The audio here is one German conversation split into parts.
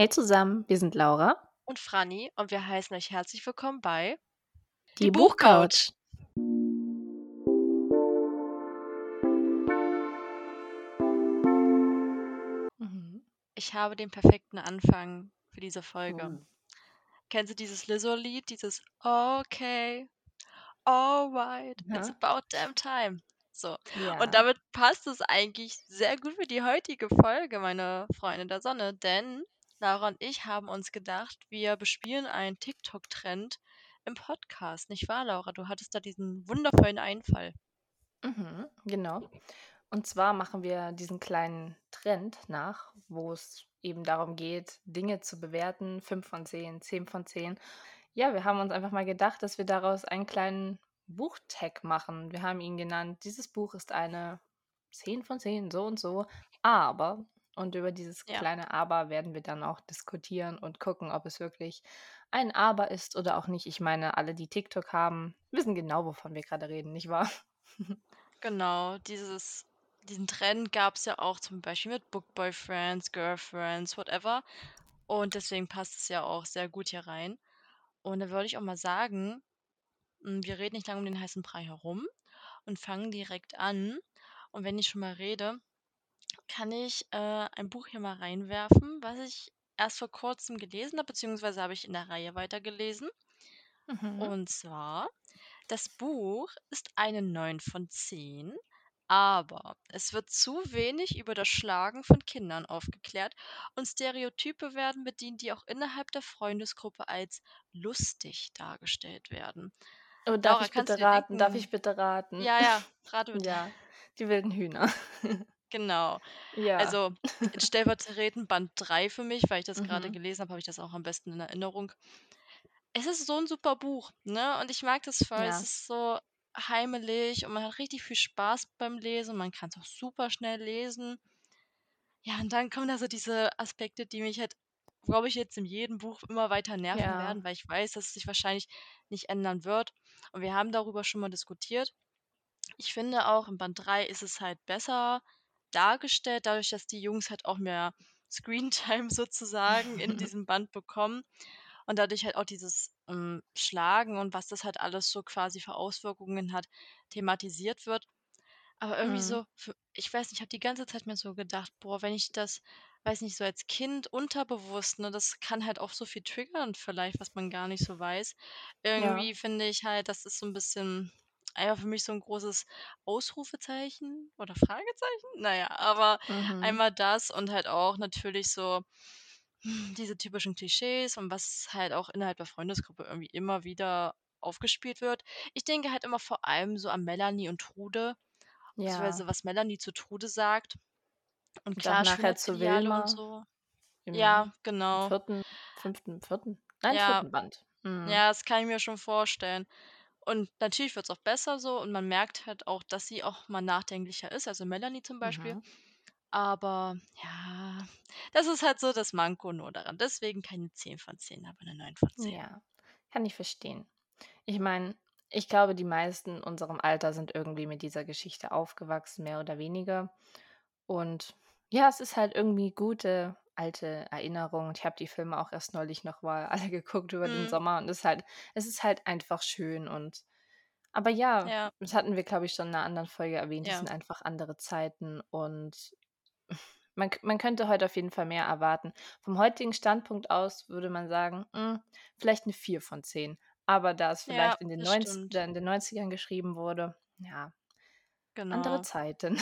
Hey zusammen, wir sind Laura. Und Franny und wir heißen euch herzlich willkommen bei Die, Die Buchcouch. Mhm. Ich habe den perfekten Anfang für diese Folge. Oh. Kennst du dieses Lizzo-Lied? Dieses Okay, alright, ja. it's about damn time. So. Ja. Und damit passt es eigentlich sehr gut für die heutige Folge, meine Freunde der Sonne, denn Laura und ich haben uns gedacht, wir bespielen einen TikTok-Trend im Podcast. Nicht wahr, Laura? Du hattest da diesen wundervollen Einfall. Mhm, genau. Und zwar machen wir diesen kleinen Trend nach, wo es eben darum geht, Dinge zu bewerten, 5 von 10, 10 von 10. Ja, wir haben uns einfach mal gedacht, dass wir daraus einen kleinen Buchtag machen. Wir haben ihn genannt, dieses Buch ist eine 10 von 10, so und so, aber und über dieses Ja. kleine Aber werden wir dann auch diskutieren und gucken, ob es wirklich ein Aber ist oder auch nicht. Ich meine, alle, die TikTok haben, wissen genau, wovon wir gerade reden, nicht wahr? Genau, dieses, diesen Trend gab es ja auch zum Beispiel mit Bookboyfriends, Girlfriends, whatever. Und deswegen passt es ja auch sehr gut hier rein. Und da würde ich auch mal sagen, hm, wir reden nicht lange um den heißen Brei herum und fangen direkt an. Und wenn ich schon mal rede, kann ich äh, ein Buch hier mal reinwerfen, was ich erst vor kurzem gelesen habe, beziehungsweise habe ich in der Reihe weitergelesen. Mhm. Und zwar, das Buch ist eine 9 von 10, aber es wird zu wenig über das Schlagen von Kindern aufgeklärt und Stereotype werden bedient, die auch innerhalb der Freundesgruppe als lustig dargestellt werden. Oh, darf Laura, ich bitte raten? Darf ich bitte raten? Ja, ja, rate bitte. Ja, die wilden Hühner. Genau. Ja. Also stellvertretend Band 3 für mich, weil ich das gerade mhm. gelesen habe, habe ich das auch am besten in Erinnerung. Es ist so ein super Buch, ne? Und ich mag das voll. Es ist so heimelig und man hat richtig viel Spaß beim Lesen. Man kann es auch super schnell lesen. Ja, und dann kommen da so diese Aspekte, die mich halt, glaube ich, jetzt in jedem Buch immer weiter nerven Ja. werden, weil ich weiß, dass es sich wahrscheinlich nicht ändern wird. Und wir haben darüber schon mal diskutiert. Ich finde auch, in Band 3 ist es halt besser dargestellt, dadurch, dass die Jungs halt auch mehr Screentime sozusagen in diesem Band bekommen und dadurch halt auch dieses ähm, Schlagen und was das halt alles so quasi für Auswirkungen hat, thematisiert wird. Aber irgendwie Mhm. so, für, ich weiß nicht, ich habe die ganze Zeit mir so gedacht, boah, wenn ich das, weiß nicht, so als Kind unterbewusst, ne, das kann halt auch so viel triggern vielleicht, was man gar nicht so weiß. Ja. Irgendwie finde ich halt, das ist so ein bisschen einfach für mich so ein großes Ausrufezeichen oder Fragezeichen? Naja, aber Mhm. einmal das und halt auch natürlich so diese typischen Klischees und was halt auch innerhalb der Freundesgruppe irgendwie immer wieder aufgespielt wird. Ich denke halt immer vor allem so an Melanie und Trude, beziehungsweise Ja. was Melanie zu Trude sagt. Und Und klar, nachher zu Schönheitsideale und Wilma so. Ja, genau. vierten, fünften, vierten? Nein, Ja, vierten Band. Mhm. ja, das kann ich mir schon vorstellen. Und natürlich wird es auch besser so und man merkt halt auch, dass sie auch mal nachdenklicher ist, also Melanie zum Beispiel. Mhm. Aber ja, das ist halt so das Manko nur daran. Deswegen keine 10 von 10, aber eine 9 von 10. Ja, kann ich verstehen. Ich meine, ich glaube, die meisten in unserem Alter sind irgendwie mit dieser Geschichte aufgewachsen, mehr oder weniger. Und ja, es ist halt irgendwie gute alte Erinnerung. Ich habe die Filme auch erst neulich noch mal alle geguckt über den mhm. Sommer und es ist halt es ist halt einfach schön und aber ja, Ja. das hatten wir, glaube ich, schon in einer anderen Folge erwähnt, das sind einfach andere Zeiten und man man könnte heute auf jeden Fall mehr erwarten. Vom heutigen Standpunkt aus würde man sagen, hm, vielleicht eine 4 von 10. Aber da es Ja, vielleicht in den das 90 stimmt. in den 90ern geschrieben wurde, ja, andere Genau. Zeiten.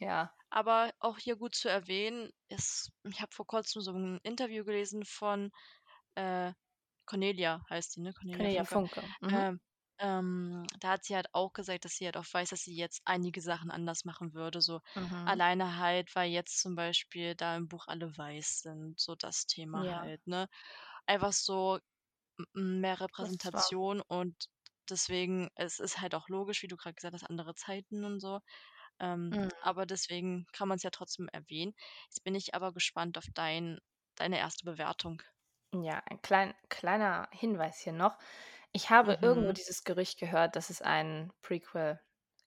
Ja. Aber auch hier gut zu erwähnen ist ich habe vor Kurzem so ein Interview gelesen von, äh, Cornelia heißt sie, ne? Cornelia Cornelia Funke. Funke. Mhm. Ähm, ähm, da hat sie halt auch gesagt, dass sie halt auch weiß, dass sie jetzt einige Sachen anders machen würde, so Mhm. alleine halt, weil jetzt zum Beispiel da im Buch alle weiß sind, so das Thema Ja. halt, ne? Einfach so mehr Repräsentation und deswegen es ist halt auch logisch, wie du gerade gesagt hast, andere Zeiten und so. Ähm, Mhm. aber deswegen kann man es ja trotzdem erwähnen. Jetzt bin ich aber gespannt auf dein deine erste Bewertung. Ja, ein klein kleiner Hinweis hier noch. Ich habe irgendwo mhm. dieses Gerücht gehört, dass es ein Prequel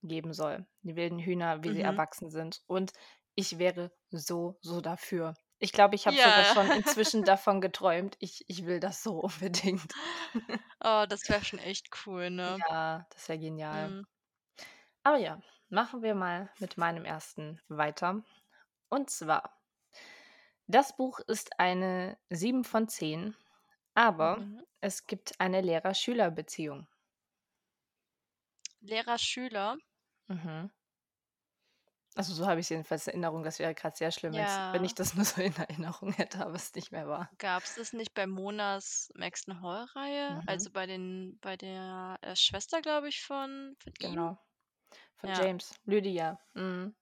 geben soll. Die wilden Hühner, wie sie mhm. erwachsen sind. Und ich wäre so, so dafür. Ich glaube, ich habe sogar Ja. schon inzwischen davon geträumt. Ich ich will das so unbedingt. Oh, das wäre schon echt cool, ne? Ja, das wäre genial. Mhm. Aber ja, machen wir mal mit meinem ersten weiter. Und zwar das Buch ist eine 7 von 10, aber Mhm. es gibt eine Lehrer-Schüler-Beziehung. Lehrer-Schüler? Mhm. Also, so habe ich's jedenfalls in Erinnerung. Das wäre grad sehr schlimm, wenn's wenn ich Ja. das nur so in Erinnerung hätte, aber es nicht mehr war. Gab's das nicht bei Monas Maxton Hall-Reihe? Mhm. Also, bei den bei der, äh, Schwester, glaube ich, von von ihm? Von Ja. James. Lydia. Mhm.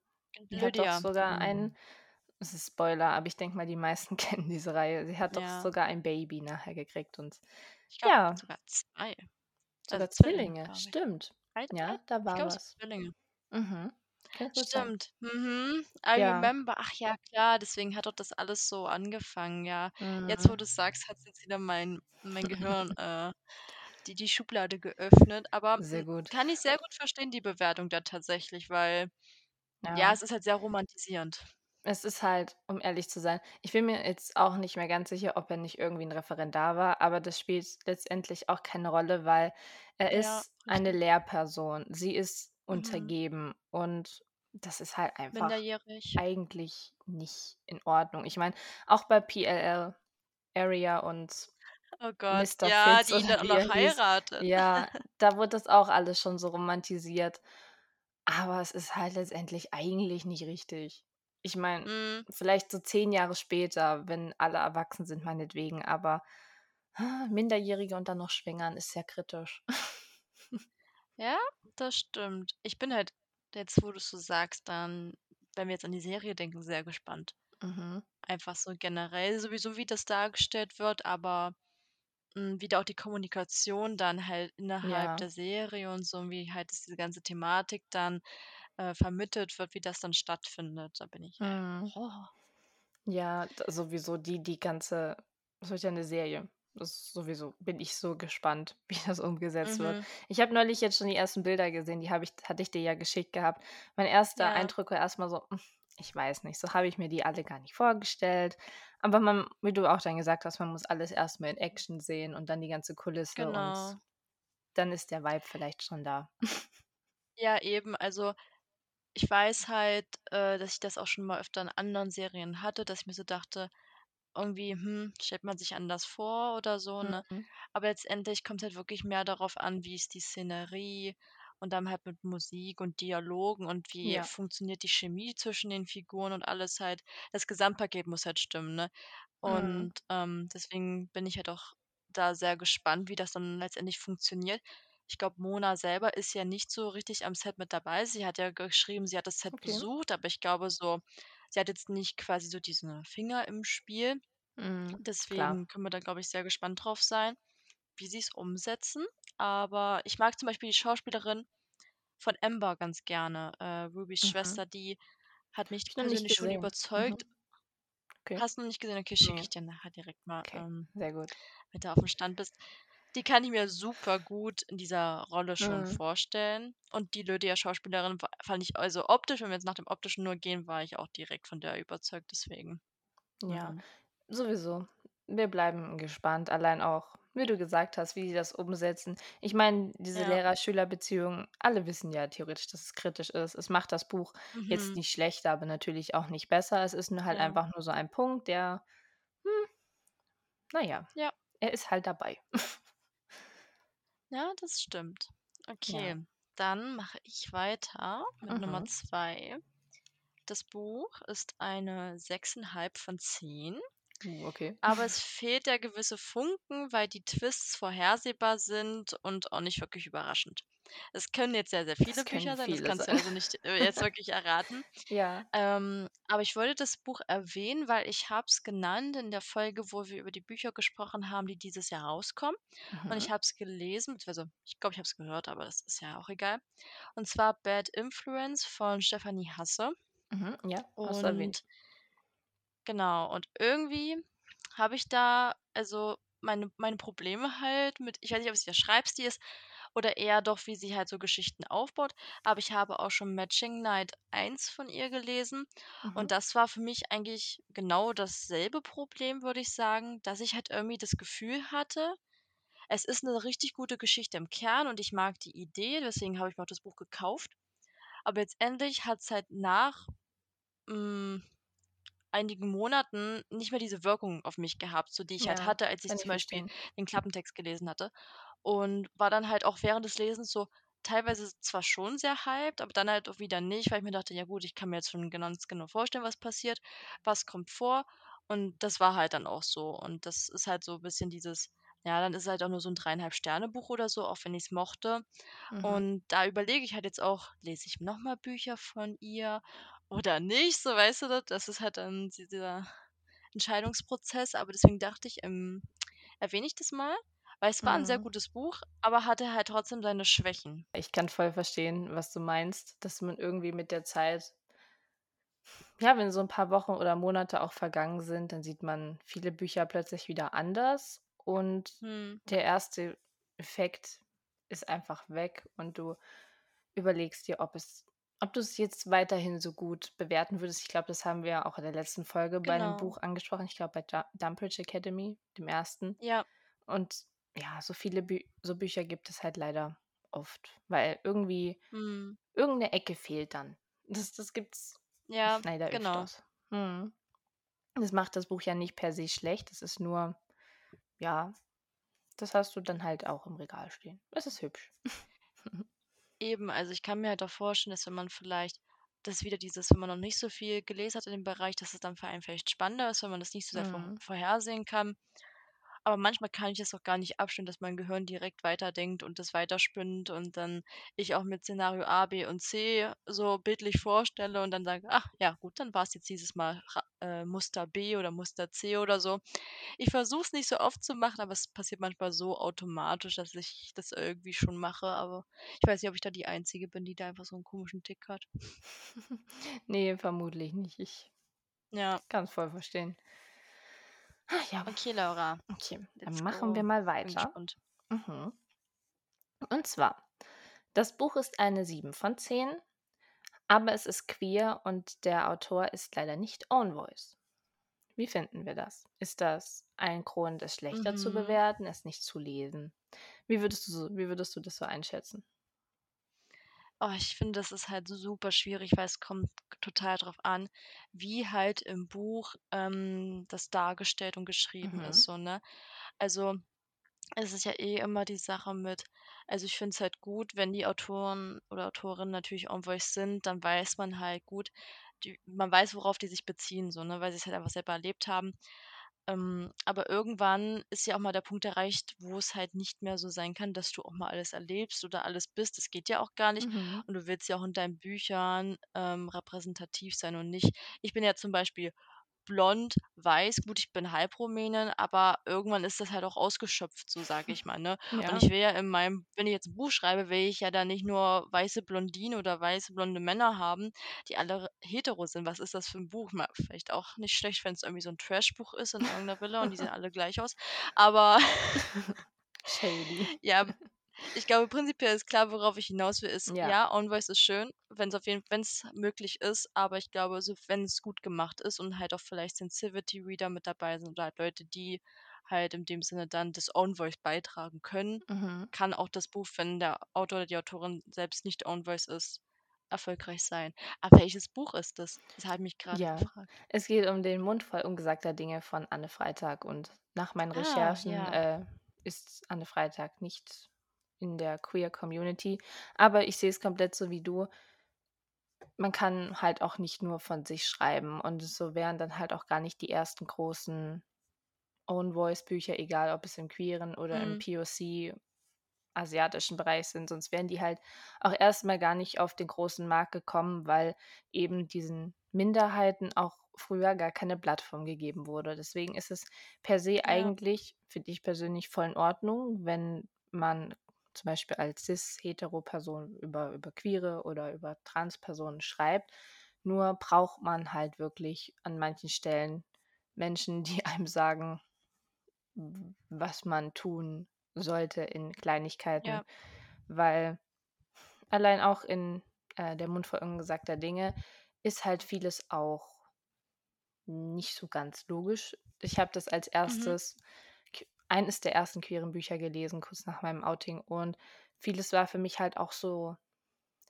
Die hat doch Lydia. sogar Mhm. ein das ist Spoiler, aber ich denke mal, die meisten kennen diese Reihe. Sie hat doch Ja. sogar ein Baby nachher gekriegt und Ich glaube ja. sogar 2. Also, Sogar Zwillinge, Zwillinge, ich. stimmt. 1, 2? Ja, da Ich war glaube, es was. sind Zwillinge. Mhm. Stimmt. Mhm. I Ja. remember. Ach ja, klar, deswegen hat doch das alles so angefangen, ja. Jetzt, wo Mhm. du's sagst, hat's jetzt wieder mein mein Gehirn, äh, die die Schublade geöffnet. Aber, Sehr hm, gut. kann ich sehr gut verstehen, die Bewertung da tatsächlich, weil ja, Ja. es ist halt sehr romantisierend. Es ist halt, um ehrlich zu sein ich bin mir jetzt auch nicht mehr ganz sicher, ob er nicht irgendwie 'n Referendar war, aber das spielt letztendlich auch keine Rolle, weil er Ja, ist eine. Lehrperson. Sie ist Mhm. untergeben und das ist halt einfach eigentlich nicht in Ordnung. Ich meine, auch bei PLL Aria und Oh Gott, Mister ja, Fitz die ihn dann noch heiratet. Ja, da wurde das auch alles schon so romantisiert. Aber es ist halt letztendlich eigentlich nicht richtig. Ich meine, Mhm. vielleicht so 10 Jahre später, wenn alle erwachsen sind, meinetwegen, aber Minderjährige und dann noch schwängern ist sehr kritisch. Ja, das stimmt. Ich bin halt jetzt, wo du's so sagst, dann, wenn wir jetzt an die Serie denken, sehr gespannt. Mhm. Einfach so generell sowieso, wie das dargestellt wird, aber, hm, wie da auch die Kommunikation dann halt innerhalb Ja. der Serie und so und wie halt diese ganze Thematik dann, äh, vermittelt wird, wie das dann stattfindet. Da bin ich halt Mhm. oh. Ja, d sowieso die die ganze es wird ja 'ne Serie. Das sowieso bin ich so gespannt, wie das umgesetzt wird. Mhm. Ich habe neulich jetzt schon die ersten Bilder gesehen, die habe ich hatte ich dir ja geschickt gehabt. Mein erster Ja. Eindruck war erst mal so: „Hm, ich weiß nicht, so habe ich mir die alle gar nicht vorgestellt.“ Aber man wie du auch dann gesagt hast, man muss alles erst mal in Action sehen und dann die ganze Kulisse und Genau. dann ist der Vibe vielleicht schon da. Ja, eben. Also, ich weiß halt, äh, dass ich das auch schon mal öfter in anderen Serien hatte, dass ich mir so dachte, irgendwie, hm, stellt man sich anders vor oder so, ne? Mhm. Aber letztendlich kommt's halt wirklich mehr darauf an, wie ist die Szenerie und dann halt mit Musik und Dialogen und wie Ja. funktioniert die Chemie zwischen den Figuren und alles halt. Das Gesamtpaket muss halt stimmen, ne? Mhm. Und, ähm, deswegen bin ich halt auch da sehr gespannt, wie das dann letztendlich funktioniert. Ich glaube, Mona selber ist ja nicht so richtig am Set mit dabei. Sie hat ja geschrieben, sie hat das Set Okay. besucht, aber ich glaube so, sie hat jetzt nicht quasi so diese Finger im Spiel. Mhm, klar. Deswegen können wir da, glaube ich, sehr gespannt drauf sein, wie sie's umsetzen. Aber ich mag zum Beispiel die Schauspielerin von Amber ganz gerne, äh, Rubys Mhm. Schwester, die hat mich nicht persönlich schon gesehen. überzeugt. Mhm. Okay. Hast du noch nicht gesehen? Okay, schicke ich dir nachher direkt mal, Okay, ähm, sehr gut. damit du aufm Stand bist. Die kann ich mir super gut in dieser Rolle schon Mhm. vorstellen. Und die Lydia-Schauspielerin fand ich also optisch wenn wir jetzt nach dem Optischen nur gehen, war ich auch direkt von der überzeugt, deswegen, Ja, ja. sowieso. Wir bleiben gespannt, allein auch, wie du gesagt hast, wie die das umsetzen. Ich meine, diese Ja. Lehrer-Schüler-Beziehung, alle wissen ja theoretisch, dass es kritisch ist. Es macht das Buch jetzt Mhm. nicht schlechter, aber natürlich auch nicht besser. Es ist nur halt Ja. einfach nur so ein Punkt, der, hm na ja, Ja. er ist halt dabei. Ja, das stimmt. Ja. Okay, dann mache ich weiter mit Nummer Mhm. 2. Das Buch ist eine 6,5 von 10. Uh, okay. Aber es fehlt der gewisse Funken, weil die Twists vorhersehbar sind und auch nicht wirklich überraschend. Es können jetzt sehr, sehr Das viele Bücher sein, das viele kannst du sein. also nicht, äh, jetzt wirklich erraten. Ja. Ähm, aber ich wollte das Buch erwähnen, weil ich habe es genannt in der Folge, wo wir über die Bücher gesprochen haben, die dieses Jahr rauskommen. Und ich Mhm. habe es gelesen, beziehungsweise ich glaube, ich habe es gehört, aber das ist ja auch egal. Und zwar Bad Influence von Stephanie Hasse. Mhm, ja, hast du erwähnt. Genau, und irgendwie habe ich da, also, meine meine Probleme halt mit ich weiß nicht, ob es der Schreibstil ist oder eher doch, wie sie halt so Geschichten aufbaut. Aber ich habe auch schon Matching Night 1 von ihr gelesen Mhm. und das war für mich eigentlich genau dasselbe Problem, würde ich sagen, dass ich halt irgendwie das Gefühl hatte, es ist eine richtig gute Geschichte im Kern und ich mag die Idee, deswegen habe ich mir auch das Buch gekauft. Aber letztendlich hat's halt nach, hm, einigen Monaten nicht mehr diese Wirkung auf mich gehabt, so die ich halt Ja, hatte, als ich ich zum Beispiel verstehen. den Klappentext gelesen hatte. Und war dann halt auch während des Lesens so teilweise zwar schon sehr hyped, aber dann halt auch wieder nicht, weil ich mir dachte: „Ja gut, ich kann mir jetzt schon ganz genau vorstellen, was passiert, was kommt vor.“ Und das war halt dann auch so. Und das ist halt so ein bisschen dieses ja, dann ist es halt auch nur so ein 3,5 Sterne Buch oder so, auch wenn ich's mochte. Mhm. Und da überlege ich halt jetzt auch, lese ich noch mal Bücher von ihr oder nicht, so, weißt du, das das ist halt dann dieser Entscheidungsprozess. Aber deswegen dachte ich, ähm, erwähne ich das mal, weil es war ein sehr Mhm. gutes Buch, aber hatte halt trotzdem seine Schwächen. Ich kann voll verstehen, was du meinst, dass man irgendwie mit der Zeit ja, wenn so ein paar Wochen oder Monate auch vergangen sind, dann sieht man viele Bücher plötzlich wieder anders und Mhm, der erste Effekt ist einfach weg und du überlegst dir, ob es ob du es jetzt weiterhin so gut bewerten würdest. Ich glaube, das haben wir auch in der letzten Folge bei einem genau. Buch angesprochen. Ich glaube, bei Ju Dumbridge Academy, dem ersten. Ja, Und ja, so viele Bü so Bücher gibt es halt leider oft, weil irgendwie mhm. irgendeine Ecke fehlt dann. Das das gibt's Ja, leider genau. öfters. Mhm. Das macht das Buch ja nicht per se schlecht. Es ist nur ja, das hast du dann halt auch im Regal stehen. Es ist hübsch. Eben, also ich kann mir halt auch vorstellen, dass wenn man vielleicht das wieder dieses wenn man noch nicht so viel gelesen hat in dem Bereich, dass es dann für einen vielleicht spannender ist, wenn man das nicht so sehr vor Mhm. vorhersehen kann. Aber manchmal kann ich es auch gar nicht abstellen, dass mein Gehirn direkt weiterdenkt und das weiterspinnt und dann ich auch mit Szenario A, B und C so bildlich vorstelle und dann sage: „Ach ja, gut, dann war es jetzt dieses Mal Ra äh, Muster B oder Muster C oder so.“ Ich versuche es nicht so oft zu machen, aber es passiert manchmal so automatisch, dass ich das irgendwie schon mache, aber ich weiß nicht, ob ich da die Einzige bin, die da einfach so einen komischen Tick hat. Ne, vermutlich nicht. Ich Ja, kann's voll verstehen. Ach ja, okay, Laura, okay, dann let's machen wir go. mal Bin weiter. Mhm. Und zwar, das Buch ist eine 7 von 10, aber es ist queer und der Autor ist leider nicht Own Voice. Wie finden wir das? Ist das ein Grund, es schlechter zu Mhm. bewerten, es nicht zu lesen? Wie würdest du wie würdest du das so einschätzen? Oh, ich finde, das ist halt super schwierig, weil es kommt total drauf an, wie halt im Buch, ähm, das dargestellt und geschrieben ist Mhm. so, ne? Also, es ist ja eh immer die Sache mit also, ich finde es halt gut, wenn die Autoren oder Autorinnen natürlich en voice sind, dann weiß man halt gut, die man weiß, worauf die sich beziehen so, ne, weil sie es halt einfach selber erlebt haben. Ähm, aber irgendwann ist ja auch mal der Punkt erreicht, wo es halt nicht mehr so sein kann, dass du auch mal alles erlebst oder alles bist. Das geht ja auch gar nicht. Mhm. Und du willst ja auch in deinen Büchern, ähm, repräsentativ sein und nicht ich bin ja zum Beispiel blond, weiß, gut, ich bin Halbrumänin, aber irgendwann ist das halt auch ausgeschöpft, so sage ich mal, ne? Und Ja. ich will ja in meinem wenn ich jetzt 'n Buch schreibe, will ich ja da nicht nur weiße Blondinen oder weiße blonde Männer haben, die alle hetero sind. Was ist das für 'n Buch? Ma vielleicht auch nicht schlecht, wenn's irgendwie so 'n Trashbuch ist in irgend 'ner Villa und die sehen alle gleich aus. Aber Shady. ja, ich glaube, prinzipiell ist klar, worauf ich hinaus will, ist, Ja. ja, On-Voice ist schön, wenn's auf jeden wenn's möglich ist, aber ich glaube, so wenn's gut gemacht ist und halt auch vielleicht Sensitivity-Reader mit dabei sind oder halt Leute, die halt in dem Sinne dann das On-Voice beitragen können, Mhm. kann auch das Buch, wenn der Autor oder die Autorin selbst nicht On-Voice ist, erfolgreich sein. Aber welches Buch ist das? Das habe ich mich grade Ja. gefragt. Es geht um den Mund voll ungesagter Dinge von Anne Freitag und nach meinen Ah, Recherchen, ja. äh, ist Anne Freitag nicht in der Queer Community, aber ich sehe es komplett so wie du. Man kann halt auch nicht nur von sich schreiben und so wären dann halt auch gar nicht die ersten großen Own Voice Bücher, egal ob es im queeren oder im Mhm. POC asiatischen Bereich sind, sonst wären die halt auch erst mal gar nicht auf den großen Markt gekommen, weil eben diesen Minderheiten auch früher gar keine Plattform gegeben wurde. Deswegen ist es per se Ja, eigentlich, finde ich persönlich, voll in Ordnung, wenn man zum Beispiel als cis-hetero-Person über über queere oder über Transpersonen schreibt. Nur braucht man halt wirklich an manchen Stellen Menschen, die einem sagen was man tun sollte in Kleinigkeiten. ja. weil allein auch in äh, Der Mund voll ungesagter Dinge ist halt vieles auch nicht so ganz logisch. Ich habe das als Mhm. Eines der ersten queeren Bücher gelesen, kurz nach meinem Outing und vieles war für mich halt auch so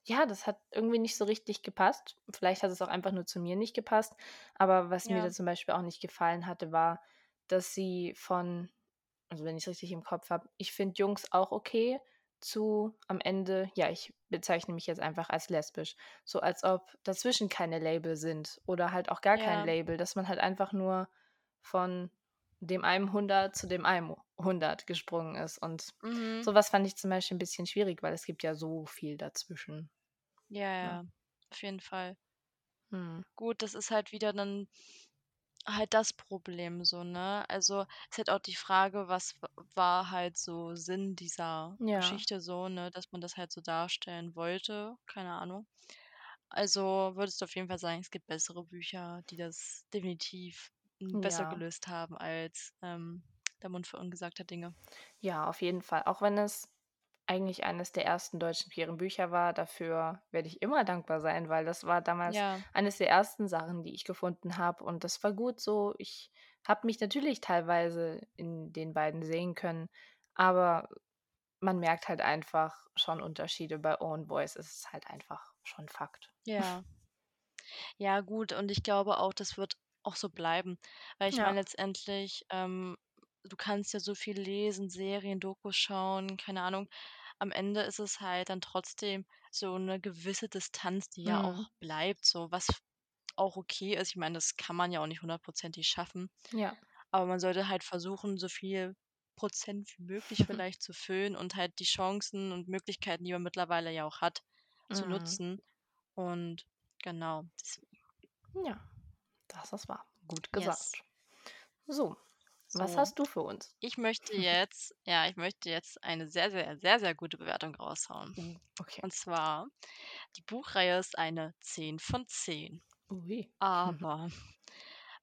ja, das hat irgendwie nicht so richtig gepasst. Vielleicht hat es auch einfach nur zu mir nicht gepasst, aber was mir da Ja. zum Beispiel auch nicht gefallen hatte, war, dass sie von also, wenn ich's richtig im Kopf habe: „Ich finde Jungs auch okay“, zu am Ende: „Ja, ich bezeichne mich jetzt einfach als lesbisch.“ So als ob dazwischen keine Label sind oder halt auch gar kein Ja. Label, dass man halt einfach nur von dem einen Hundert zu dem einen Hundert gesprungen ist und Mhm. so was fand ich zum Beispiel 'n bisschen schwierig, weil es gibt ja so viel dazwischen. Ja, Ja. ja, auf jeden Fall. Mhm. Gut, das ist halt wieder dann halt das Problem so, ne? Also, ist halt auch die Frage, was war halt so Sinn dieser Ja. Geschichte so, ne, dass man das halt so darstellen wollte? Keine Ahnung. Also, würdest du auf jeden Fall sagen, es gibt bessere Bücher, die das definitiv, besser Ja. gelöst haben als, ähm, Der Mund voll ungesagter Dinge? Ja, auf jeden Fall. Auch wenn es eigentlich eines der ersten deutschen queeren Bücher war, dafür werde ich immer dankbar sein, weil das war damals Ja. eines der ersten Sachen, die ich gefunden habe und das war gut so. Ich habe mich natürlich teilweise in den beiden sehen können, aber man merkt halt einfach schon Unterschiede. Bei Owen Boyce ist es halt einfach schon Fakt. Ja. Ja gut, und ich glaube auch, das wird auch so bleiben, weil ich meine Ja. letztendlich, ähm, du kannst ja so viel lesen, Serien, Dokus schauen, keine Ahnung. Am Ende ist es halt dann trotzdem so 'ne gewisse Distanz, die ja Mhm. auch bleibt, so was auch okay ist. Ich meine, das kann man ja auch nicht hundertprozentig schaffen, Ja. aber man sollte halt versuchen, so viel Prozent wie möglich vielleicht zu füllen und halt die Chancen und Möglichkeiten, die man mittlerweile ja auch hat, zu Mhm. nutzen und genau, deswegen. Ja, das ist wahr. Gut Yes. gesagt. So, was So, hast du für uns? ich möchte jetzt ja, ich möchte jetzt eine sehr, sehr, sehr, sehr gute Bewertung raushauen. Uh, okay. Und zwar, die Buchreihe ist eine 10 von 10. Ui. Aber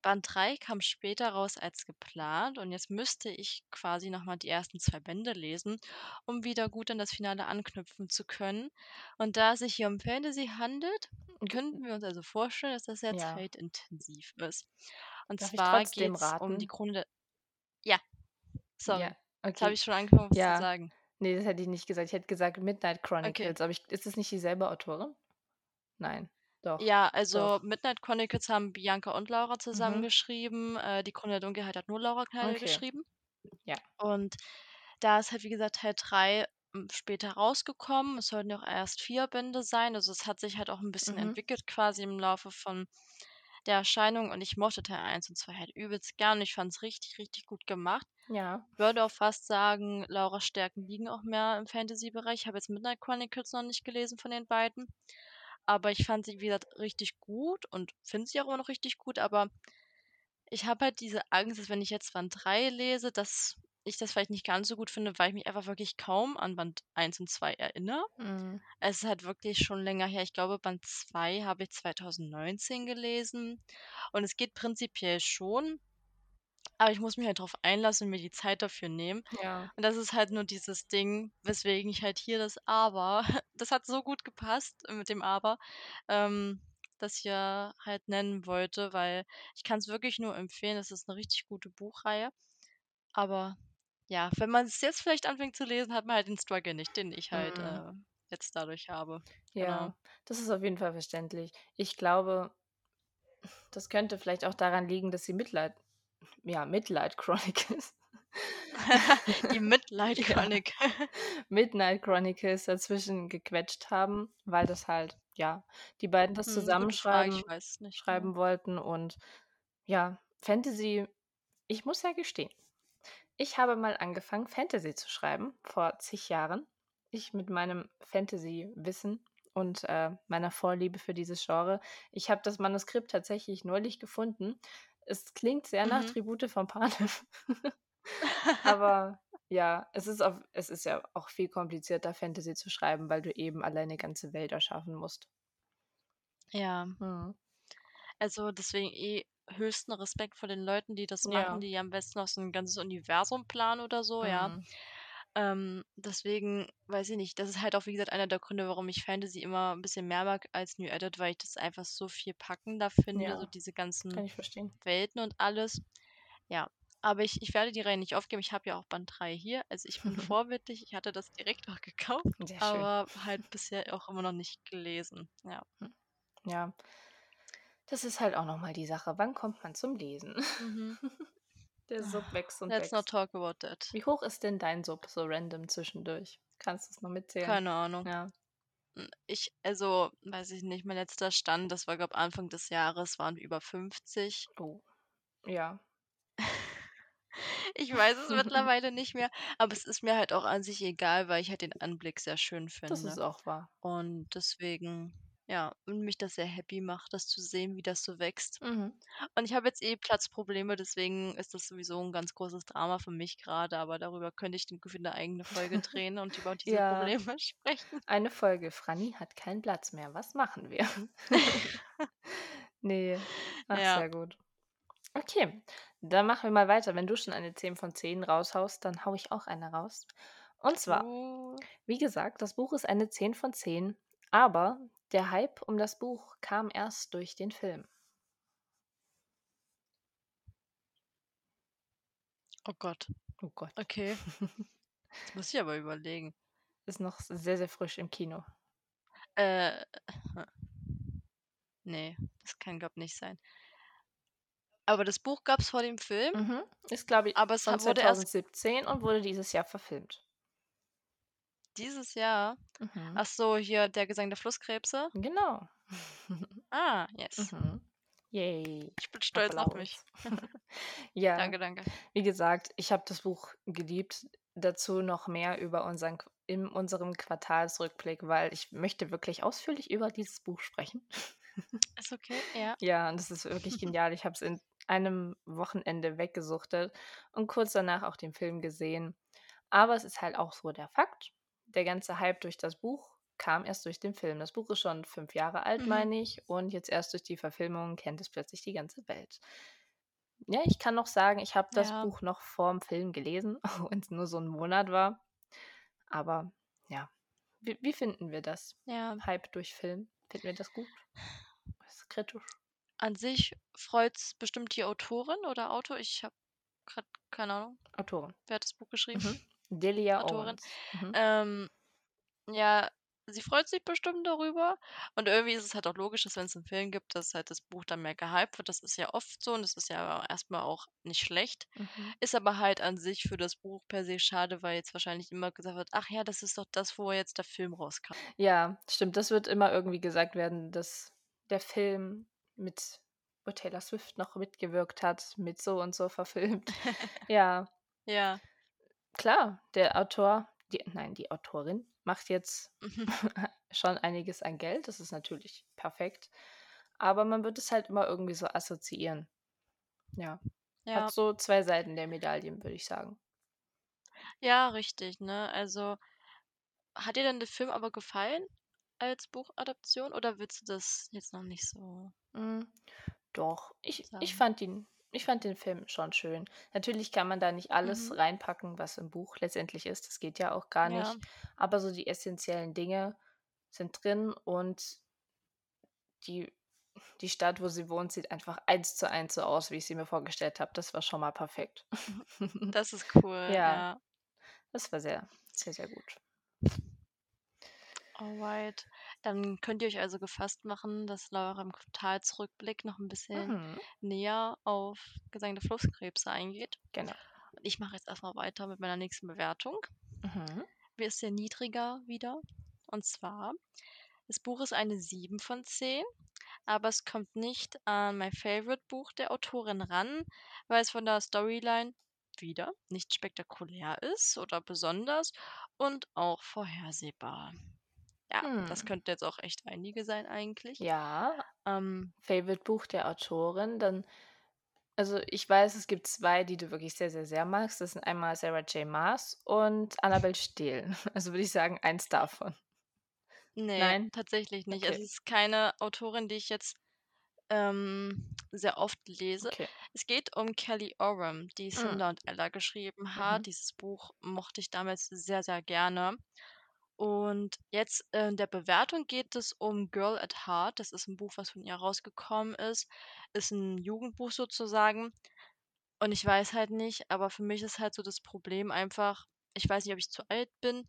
Band 3 kam später raus als geplant und jetzt müsste ich quasi noch mal die ersten 2 Bände lesen, um wieder gut an das Finale anknüpfen zu können. Und da es sich hier um Fantasy handelt, könnten wir uns also vorstellen, dass das sehr Ja. zeitintensiv ist. Und Darf zwar trotzdem geht's um die? Krone der ja, Ja, sorry. Jetzt habe okay. ich schon angefangen, was zu Ja. sagen. Ne, das hätte ich nicht gesagt. Ich hätte gesagt Midnight Okay. Chronicles, aber ich ist das nicht dieselbe Autorin? Nein. Doch. Ja, also Doch. Midnight Chronicles haben Bianca und Laura zusammen Mhm. geschrieben. Äh, die Krone der Dunkelheit hat nur Laura Kneidl Okay. geschrieben. Ja. Und da ist halt, wie gesagt, Teil 3, hm, später rausgekommen. Es sollten ja auch erst 4 Bände sein. Also, es hat sich halt auch 'n bisschen Mhm. entwickelt quasi im Laufe von der Erscheinung und ich mochte Teil 1 und 2 halt übelst gern. Ich fand's richtig, richtig gut gemacht. Ja. Würde auch fast sagen, Lauras Stärken liegen auch mehr im Fantasybereich. Ich habe jetzt Midnight Chronicles noch nicht gelesen von den beiden, aber ich fand sie, wie gesagt, richtig gut und finde sie auch immer noch richtig gut, aber ich habe halt diese Angst, dass wenn ich jetzt Band 3 lese, dass ich das vielleicht nicht ganz so gut finde, weil ich mich einfach wirklich kaum an Band 1 und 2 erinnere. Mhm. Es ist halt wirklich schon länger her. Ich glaube, Band 2 habe ich 2019 gelesen und es geht prinzipiell schon, aber ich muss mich halt drauf einlassen und mir die Zeit dafür nehmen. Ja. Und das ist halt nur dieses Ding, weswegen ich halt hier das Aber das hat so gut gepasst mit dem Aber, ähm, das ich hier halt nennen wollte, weil ich kann's wirklich nur empfehlen. Es ist 'ne richtig gute Buchreihe. Aber ja, wenn man's jetzt vielleicht anfängt zu lesen, hat man halt den Struggle nicht, den ich halt, Mhm. äh, jetzt dadurch habe. Genau. Ja, das ist auf jeden Fall verständlich. Ich glaube das könnte vielleicht auch daran liegen, dass sie Midlight ja, Midlight Chronicles Die Midlight ja, Chronic. Midnight Chronicles dazwischen gequetscht haben, weil das halt ja, die beiden das Hm, Frage, zusammenschreiben mehr. schreiben wollten und ja, Fantasy ich muss ja gestehen, ich habe mal angefangen, Fantasy zu schreiben vor zig Jahren. Ich mit meinem Fantasywissen und, äh, meiner Vorliebe für dieses Genre. Ich habe das Manuskript tatsächlich neulich gefunden. Es klingt sehr nach Mhm. Tribute von Panem. Aber ja, es ist auf es ist ja auch viel komplizierter, Fantasy zu schreiben, weil du eben alleine 'ne ganze Welt erschaffen musst. Ja. Mhm. Also, deswegen eh höchsten Respekt vor den Leuten, die das machen, Ja. die am besten noch so 'n ganzes Universum planen oder so, ja. Ähm, deswegen weiß ich nicht. Das ist halt auch, wie gesagt, einer der Gründe, warum ich Fantasy immer ein bisschen mehr mag als New Edit, weil ich das einfach so viel packender finde, so diese kann ganzen. Welten und alles. Ja, aber ich ich werde die Reihe nicht aufgeben. Ich habe ja auch Band 3 hier. Also, ich bin vorbildlich. Ich hatte das direkt auch gekauft, aber halt bisher auch immer noch nicht gelesen. Ja. Hm. Ja. Das ist halt auch noch mal die Sache. Wann kommt man zum Lesen? Mhm. Der Sub wächst und Let's not wächst. talk about that. Wie hoch ist denn dein Sub so random zwischendurch? Kannst du's noch mitzählen? Keine Ahnung. Ja. Hm, ich also, weiß ich nicht, mein letzter Stand, das war, glaube Anfang des Jahres, waren über 50. Oh. Ja. Ich weiß es mittlerweile nicht mehr, aber es ist mir halt auch an sich egal, weil ich halt den Anblick sehr schön Das ist finde. auch wahr. Und deswegen, ja, und mich das sehr happy macht, das zu sehen, wie das so wächst. Mhm. Und ich habe jetzt eh Platzprobleme, deswegen ist das sowieso ein ganz großes Drama für mich gerade. aber darüber könnte ich dann gefühlt 'ne eigene Folge drehen und über diese Ja. Probleme sprechen. Eine Folge: „Franny hat keinen Platz mehr. Was machen wir?“ Ne. Ach, Ja. sehr gut. Okay, dann machen wir mal weiter. Wenn du schon eine 10 von 10 raushaust, dann haue ich auch eine raus. Und zwar, Oh. wie gesagt, das Buch ist eine 10 von 10, aber der Hype um das Buch kam erst durch den Film. Oh Gott. Oh Gott. Okay. Jetzt muss ich aber überlegen. Ist noch sehr, sehr frisch im Kino. Äh. Ne, das kann, glaube nicht sein. Aber das Buch gab's vor dem Film? Mhm. Ist, glaube ich, Aber es wurde erst 2017 und wurde dieses Jahr verfilmt. Dieses Jahr? Mhm. Ach so, hier „Der Gesang der Flusskrebse“? Genau. Ah, yes. Mhm. Yay. Ich bin stolz auf mich. Applaus. Ja. Danke, danke. Wie gesagt, ich habe das Buch geliebt. Dazu noch mehr über unseren in unserem Quartalsrückblick, weil ich möchte wirklich ausführlich über dieses Buch sprechen. Ist okay, ja. Ja, und das ist wirklich genial. Ich habe es in einem Wochenende weggesuchtet und kurz danach auch den Film gesehen. Aber es ist halt auch so der Fakt, der ganze Hype durch das Buch kam erst durch den Film. Das Buch ist schon 5 Jahre alt, Mhm. meine ich, und jetzt erst durch die Verfilmung kennt es plötzlich die ganze Welt. Ja, ich kann noch sagen, ich habe das Ja. Buch noch vorm Film gelesen, auch wenn's nur so 'n Monat war. Aber ja, wie wie finden wir das? Ja. Hype durch Film? Finden wir das gut? Ist kritisch? An sich freut's bestimmt die Autorin oder Autor. Ich habe grad keine Ahnung. Autorin. Wer hat das Buch geschrieben? Mhm. Delia Autorin. Mhm. Ähm, ja, sie freut sich bestimmt darüber und irgendwie ist es halt auch logisch, dass wenn's 'n Film gibt, dass halt das Buch dann mehr gehypt wird. Das ist ja oft so und das ist ja erst mal auch nicht schlecht. Mhm. Ist aber halt an sich für das Buch per se schade, weil jetzt wahrscheinlich immer gesagt wird: „Ach ja, das ist doch das, wo jetzt der Film rauskam.“ Ja, stimmt. Das wird immer irgendwie gesagt werden, dass der Film mit wo Taylor Swift noch mitgewirkt hat, mit so und so verfilmt. Ja. Ja. Klar, der Autor die nein, die Autorin macht jetzt Mhm. schon einiges an Geld. Das ist natürlich perfekt. Aber man wird es halt immer irgendwie so assoziieren. Ja. Ja. Hat so 2 Seiten der Medaillen, würde ich sagen. Ja, richtig, ne? Also, hat dir denn der Film aber gefallen als Buchadaption oder würdest du das jetzt noch nicht so Hm, doch, ich ich fand ihn ich fand den Film schon schön. Natürlich kann man da nicht alles Mhm. reinpacken, was im Buch letztendlich ist. Das geht ja auch gar Ja. nicht. Aber so die essenziellen Dinge sind drin und die die Stadt, wo sie wohnt, sieht einfach eins zu eins so aus, wie ich sie mir vorgestellt habe. Das war schon mal perfekt. Das ist cool, Ja. ja. Das war sehr, sehr, sehr gut. Alright. Dann könnt ihr euch also gefasst machen, dass Laura im Quartalsrückblick noch 'n bisschen Mhm. näher auf Gesang der Flusskrebse eingeht. Genau. Und ich mache jetzt erst mal weiter mit meiner nächsten Bewertung. Mhm. Die ist sehr niedriger wieder. Und zwar, das Buch ist eine 7 von 10, aber es kommt nicht an mein Favorite-Buch der Autorin ran, weil es von der Storyline wieder nicht spektakulär ist oder besonders und auch vorhersehbar. Ja, das Hm. könnten jetzt auch echt einige sein eigentlich. Ja. Ähm Favorite-Buch der Autorin, dann also, ich weiß, es gibt 2, die du wirklich sehr, sehr, sehr magst. Das sind einmal Sarah J. Maas und Annabel Steele. Also, würde ich sagen, eins davon. Ne, Nein? tatsächlich nicht. Also, Okay. es ist keine Autorin, die ich jetzt ähm, sehr oft lese. Okay. Es geht um Kelly Oram, die Mhm. Cinder und Ella geschrieben hat. Mhm. Dieses Buch mochte ich damals sehr, sehr gerne. Und jetzt in der Bewertung geht es um Girl at Heart. Das ist ein Buch, was von ihr rausgekommen ist. Ist ein Jugendbuch sozusagen. Und ich weiß halt nicht, aber für mich ist halt so das Problem einfach, ich weiß nicht, ob ich zu alt bin,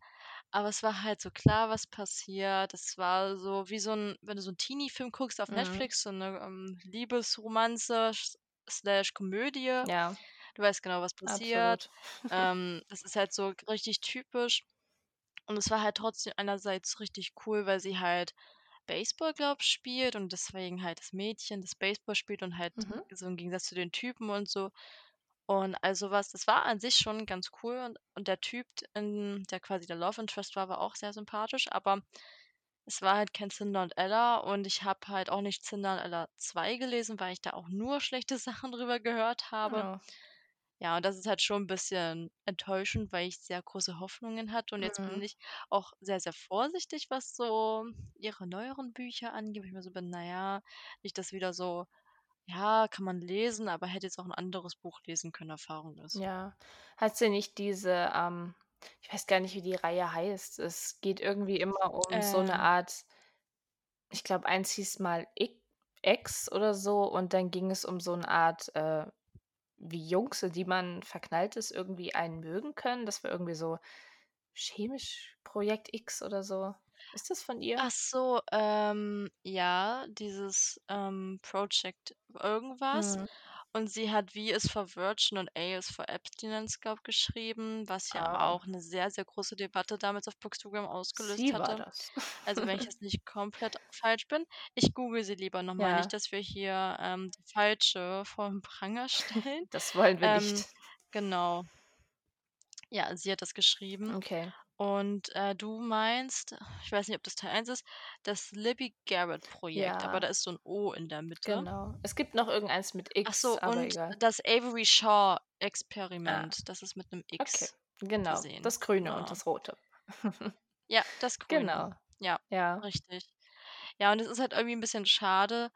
aber es war halt so klar, was passiert. Es war so wie so ein, wenn du so 'n Teenie-Film guckst auf Mhm. Netflix, so eine ähm, Liebesromanze slash Komödie. Ja, Du weißt genau, was passiert. Ähm, das ist halt so richtig typisch. Und es war halt trotzdem einerseits richtig cool, weil sie halt Baseball, glaube ich, spielt und deswegen halt das Mädchen, das Baseball spielt und halt Mhm. so im Gegensatz zu den Typen und so. Und also was, das war an sich schon ganz cool und, und der Typ, in, der quasi der Love Interest war, war auch sehr sympathisch, aber es war halt kein Cinder und Ella und ich habe halt auch nicht Cinder und Ella 2 gelesen, weil ich da auch nur schlechte Sachen drüber gehört habe. Ja. Ja, und das ist halt schon ein bisschen enttäuschend, weil ich sehr große Hoffnungen hatte und jetzt bin mhm. ich auch sehr, sehr vorsichtig, was so ihre neueren Bücher angeht, ich mir so bin: naja, nicht, dass wieder so ja, kann man lesen, aber hätte jetzt auch ein anderes Buch lesen können, Erfahrung ist. Ja. Hat sie nicht diese, ähm ich weiß gar nicht, wie die Reihe heißt. Es geht irgendwie immer um so eine ähm. Art ich glaube, eins hieß mal Ik Ex oder so und dann ging es um so eine Art, äh, wie Jungs, in die man verknallt ist, irgendwie einen mögen können. Das war irgendwie so chemisch Projekt X oder so. Ist das von ihr? Ach so, ähm, ja, dieses, ähm, Project irgendwas. Mhm. Und sie hat „V is for Virgin“ und „A is for Abstinence“, glaube geschrieben, was ja Ah. auch eine sehr, sehr große Debatte damals auf Bookstagram ausgelöst Sie war das. Also, wenn ich jetzt nicht komplett falsch bin. Ich google sie lieber noch mal, nicht, dass wir hier, ähm, die falsche vor den Pranger stellen. Das wollen wir Ähm, nicht. genau. Ja, sie hat das geschrieben. Okay. Und, äh, du meinst, ich weiß nicht, ob das Teil 1 ist, das Libby Garrett-Projekt, aber da ist so ein O in der Mitte. genau. Es gibt noch irgendeins mit Ach so, aber und egal. das Avery Shaw-Experiment, ah. das ist mit einem okay. X Genau. sehen. Das Grüne und das Rote. Ja, das Genau. Ja, Ja. richtig. Ja, und es ist halt irgendwie ein bisschen schade,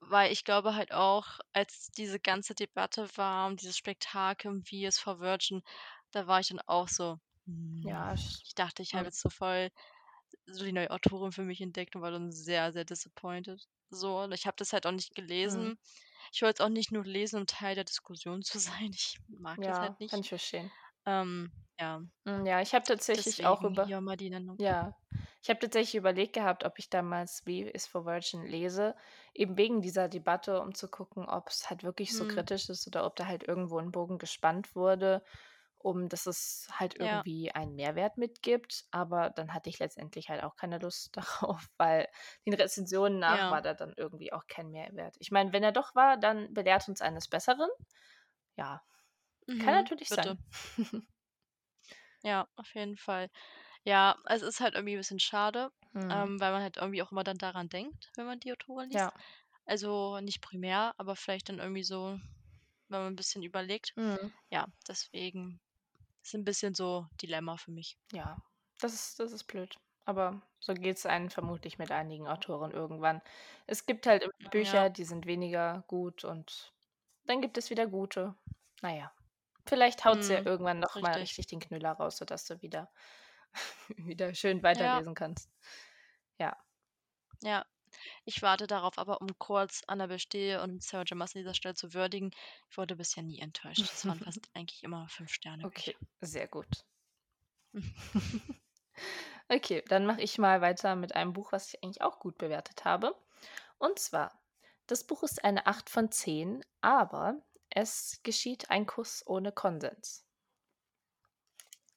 weil ich glaube halt auch, als diese ganze Debatte war um dieses Spektakel wie es for Virgin, da war ich dann auch so ja, ich dachte, ich habe jetzt so voll so die neue Autorin für mich entdeckt und war dann sehr, sehr disappointed. So, und ich habe das halt auch nicht gelesen. Mhm. Ich wollte es auch nicht nur lesen, um Teil der Diskussion zu sein. Ich mag das halt nicht. kann ich verstehen. Ähm, ja. Hm, ja, ich habe tatsächlich auch über ja, ich habe tatsächlich überlegt gehabt, ob ich damals „V is for Virgin“ lese, eben wegen dieser Debatte, um zu gucken, ob es halt wirklich so Mhm. kritisch ist oder ob da halt irgendwo ein Bogen gespannt wurde um dass es halt Ja. irgendwie einen Mehrwert mitgibt. Aber dann hatte ich letztendlich halt auch keine Lust darauf, weil den Rezensionen nach Ja. war da dann irgendwie auch kein Mehrwert. Ich meine, wenn er doch war, dann belehrt uns eines Besseren. Ja, kann Mhm, natürlich bitte. sein. Ja, auf jeden Fall. Ja, es ist halt irgendwie ein bisschen schade, Mhm. ähm, weil man halt irgendwie auch immer dann daran denkt, wenn man die Autorin liest. Ja. Also nicht primär, aber vielleicht dann irgendwie so, wenn man ein bisschen überlegt. Mhm. Ja, deswegen ist ein bisschen so Dilemma für mich. Ja, das ist, das ist blöd. Aber so geht es einem vermutlich mit einigen Autoren irgendwann. Es gibt halt immer Bücher, Ja. die sind weniger gut und dann gibt es wieder gute. Naja, vielleicht haut sie ja mhm, irgendwann noch mal richtig. den Knüller raus, sodass du wieder, wieder schön Ja, weiterlesen kannst. Ja. ja. Ich warte darauf, aber um kurz Annabel Steele und Sarah J. Maas an dieser Stelle zu würdigen, ich wurde bisher nie enttäuscht. Es waren fast eigentlich immer fünf Sterne. Okay, sehr gut. okay, dann mache ich mal weiter mit einem Buch, was ich eigentlich auch gut bewertet habe. Und zwar, das Buch ist eine 8 von 10, aber es geschieht ein Kuss ohne Konsens.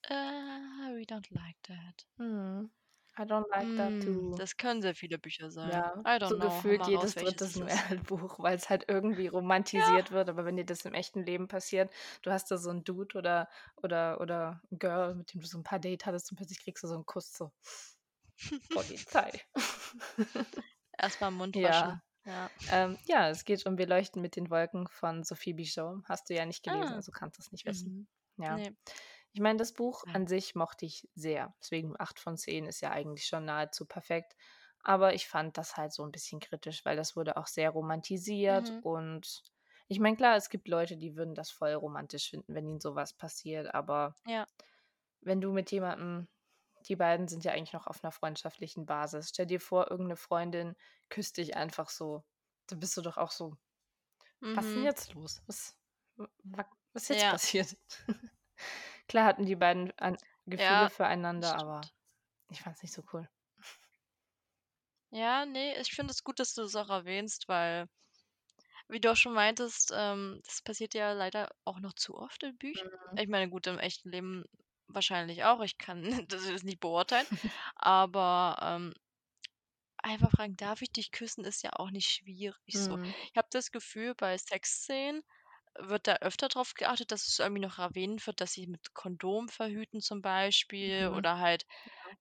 Uh, we don't like that. Hm. I don't like that Hm, too. das können sehr viele Bücher sein. Ja, I don't so know. gefühlt jedes dritte Buch, weil es halt irgendwie Ja. romantisiert wird. Aber wenn dir das im echten Leben passiert, du hast da so einen Dude oder, oder, oder ein Girl, mit dem du so ein paar Date hattest und plötzlich kriegst du so einen Kuss, so Polizei. Erstmal Mund Ja. waschen. Ja. Ähm, ja, es geht um Wir leuchten mit den Wolken von Sophie Bichot. Hast du ja nicht gelesen, Ah. also kannst du es nicht wissen. Mhm. Ja. Ne. Ich meine, das Buch Ja. an sich mochte ich sehr. Deswegen 8 von 10 ist ja eigentlich schon nahezu perfekt. Aber ich fand das halt so 'n bisschen kritisch, weil das wurde auch sehr romantisiert Mhm. und ich meine, klar, es gibt Leute, die würden das voll romantisch finden, wenn ihnen so was passiert, aber Ja. wenn du mit jemandem die beiden sind ja eigentlich noch auf 'ner freundschaftlichen Basis. Stell dir vor, irgend 'ne Freundin küsst dich einfach so. Da bist du doch auch so: „Was ist 'n Mhm. jetzt los? Was was ist jetzt Ja. passiert?“ Klar hatten die beiden an Gefühle Ja, füreinander, aber ich fand's nicht so cool. Ja, ne, ich finde es gut, dass du das auch erwähnst, weil wie du auch schon meintest, ähm, das passiert ja leider auch noch zu oft in Büchern. Mhm. Ich meine, gut, im echten Leben wahrscheinlich auch. Ich kann das jetzt nicht beurteilen, aber, ähm einfach fragen: „Darf ich dich küssen?“ ist ja auch nicht schwierig so. Mhm. Ich habe das Gefühl, bei Sexszenen wird da öfter drauf geachtet, dass es irgendwie noch erwähnt wird, dass sie mit Kondom verhüten zum Beispiel Mhm. oder halt,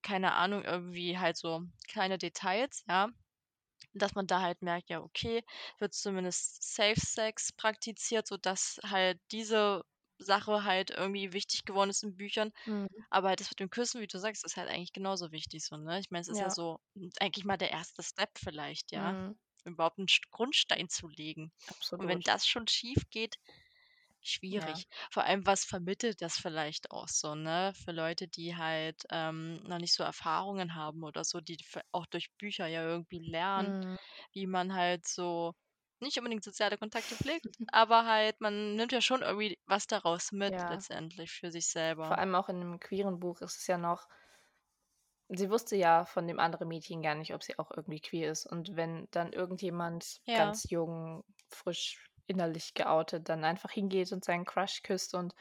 keine Ahnung, irgendwie halt so kleine Details, ja? Dass man da halt merkt, ja, okay, wird zumindest Safe Sex praktiziert, sodass halt diese Sache halt irgendwie wichtig geworden ist in Büchern. Mhm. Aber halt das mit dem Küssen, wie du sagst, ist halt eigentlich genauso wichtig so, ne? Ich meine, es ist ja Ja. so, eigentlich mal der 1. Step vielleicht, ja, Mhm. Überhaupt 'n St Grundstein zu legen. Und wenn Absolut. das schon schiefgeht, Ja. schwierig. Vor allem, was vermittelt das vielleicht auch so, ne, für Leute, die halt, ähm, noch nicht so Erfahrungen haben oder so, die auch durch Bücher ja irgendwie lernen, Mhm. wie man halt so nicht unbedingt soziale Kontakte pflegt, aber halt man nimmt ja schon irgendwie was daraus mit Ja. letztendlich für sich Vor selber. allem auch in 'nem queeren Buch ist es ja noch sie wusste ja von dem anderen Mädchen gar nicht, ob sie auch irgendwie queer ist. Und wenn dann irgendjemand Ja. ganz jung, frisch, innerlich geoutet dann einfach hingeht und seinen Crush küsst und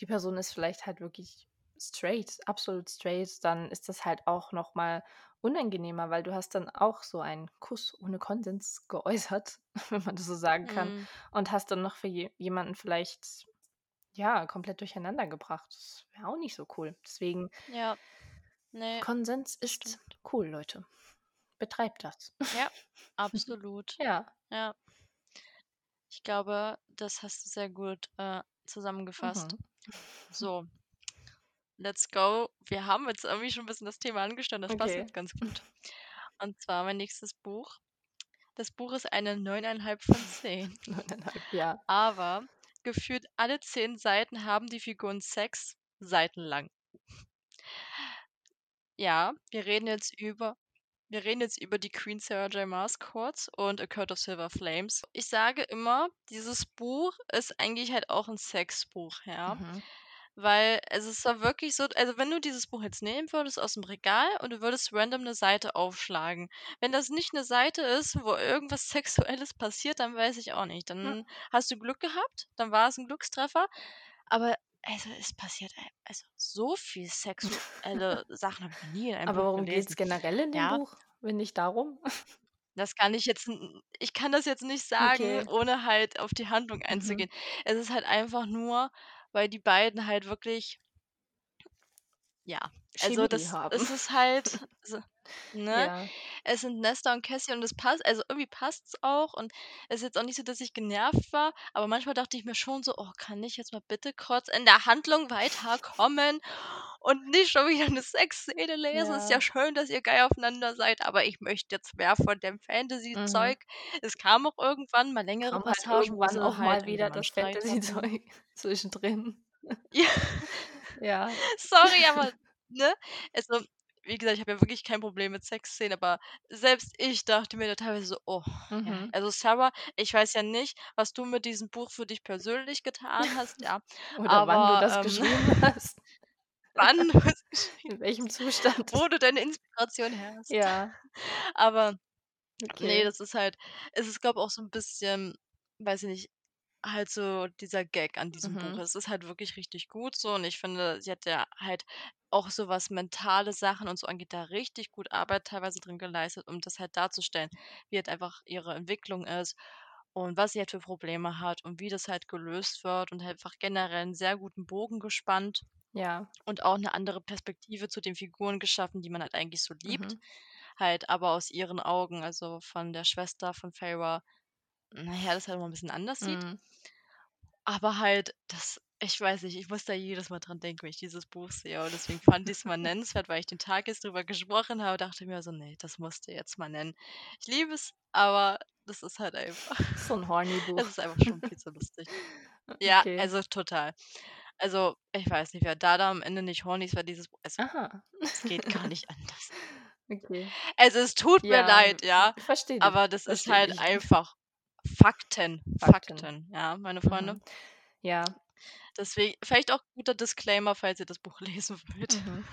die Person ist vielleicht halt wirklich straight, absolut straight, dann ist das halt auch noch mal unangenehmer, weil du hast dann auch so einen Kuss ohne Konsens geäußert, wenn man das so sagen kann, Mhm. und hast dann noch für je jemanden vielleicht, ja, komplett durcheinandergebracht. Das wäre auch nicht so cool. Deswegen Ja. Ne, Konsens ist stimmt. cool, Leute. Betreibt das. Ja, absolut. Ja. Ja. Ich glaube, das hast du sehr gut, äh, zusammengefasst. Mhm. So. Let's go. Wir haben jetzt irgendwie schon 'n bisschen das Thema angeschnitten, das passt Okay. jetzt ganz gut. Und zwar mein nächstes Buch. Das Buch ist eine 9,5 von 10. 9,5, ja. Aber gefühlt alle 10 Seiten haben die Figuren Sex, seitenlang. Ja, wir reden jetzt über wir reden jetzt über die Queen Sarah J. Maas Courts und A Court of Silver Flames. Ich sage immer, dieses Buch ist eigentlich halt auch 'n Sexbuch, ja? Mhm. Weil es ist ja wirklich so also, wenn du dieses Buch jetzt nehmen würdest aus'm Regal und du würdest random 'ne Seite aufschlagen. Wenn das nicht 'ne Seite ist, wo irgendwas Sexuelles passiert, dann weiß ich auch nicht. Hm. Dann hast du Glück gehabt, dann war es 'n Glückstreffer. Aber also, es passiert also, so viel sexuelle Sachen habe ich noch nie in einem Aber Buch worum gelesen. geht's generell in dem Ja. Buch, wenn nicht darum? Das kann ich jetzt ich kann das jetzt nicht sagen, Okay. ohne halt auf die Handlung Mhm. einzugehen. Es ist halt einfach nur, weil die beiden halt wirklich ja, also, Chemie das haben. es ist halt so ne? Ja. Es sind Nesta und Cassie und es passt also, irgendwie passt's auch und es ist jetzt auch nicht so, dass ich genervt war, aber manchmal dachte ich mir schon so: „Oh, kann ich jetzt mal bitte kurz in der Handlung weiterkommen und nicht schon wieder 'ne Sexszene lesen? Ist ja Ja. schön, dass ihr geil aufeinander seid, aber ich möchte jetzt mehr von dem Mhm. Fantasyzeug.“ Es kam auch irgendwann mal längere Kam halt Passagen, wo irgendwann auch halt mal wieder das. Fantasyzeug zwischendrin. Ja. Ja. Sorry, aber ne? Also, wie gesagt, ich habe ja wirklich kein Problem mit Sexszenen, aber selbst ich dachte mir da teilweise so: „Oh, ja.“ Mhm. Also, Sarah, ich weiß ja nicht, was du mit diesem Buch für dich persönlich getan hast, ja, Oder wann du aber, das ähm, geschrieben hast. wann In welchem Zustand. wo du deine Inspiration her hast. Ja. Aber ne, Okay. das ist halt es ist, glaube auch so 'n bisschen, weiß ich nicht, halt so dieser Gag an diesem Buch. Mhm. Es ist halt wirklich richtig gut so und ich finde, sie hat ja halt auch so, was mentale Sachen und so angeht, da richtig gut Arbeit teilweise drin geleistet, um das halt darzustellen, wie halt einfach ihre Entwicklung ist und was sie halt für Probleme hat und wie das halt gelöst wird und halt einfach generell 'n sehr guten Bogen gespannt Ja. und auch 'ne andere Perspektive zu den Figuren geschaffen, die man halt eigentlich so liebt, Mhm. halt aber aus ihren Augen, also, von der Schwester von Feyre, na ja, das halt immer 'n bisschen anders sieht. Mhm. Aber halt, das ich weiß nicht, ich muss da jedes Mal dran denken, wenn ich dieses Buch sehe. Und deswegen fand ich es mal nennenswert, weil ich den Tag jetzt drüber gesprochen habe, dachte mir so, nee, das musst du jetzt mal nennen. Ich liebe es, aber das ist halt einfach. So ein horny Buch. Es ist einfach schon viel zu lustig. Ja, okay. also total. Also, ich weiß nicht, wer da da am Ende nicht horny ist, war dieses Buch. Es, Aha. es geht gar nicht anders. Okay. Also, es tut mir leid, ja. Verstehe Aber das ist halt einfach Fakten. Fakten. Fakten, ja, meine Freunde. Mhm. Ja. Deswegen, vielleicht auch guter Disclaimer, falls ihr das Buch lesen wollt. Mhm.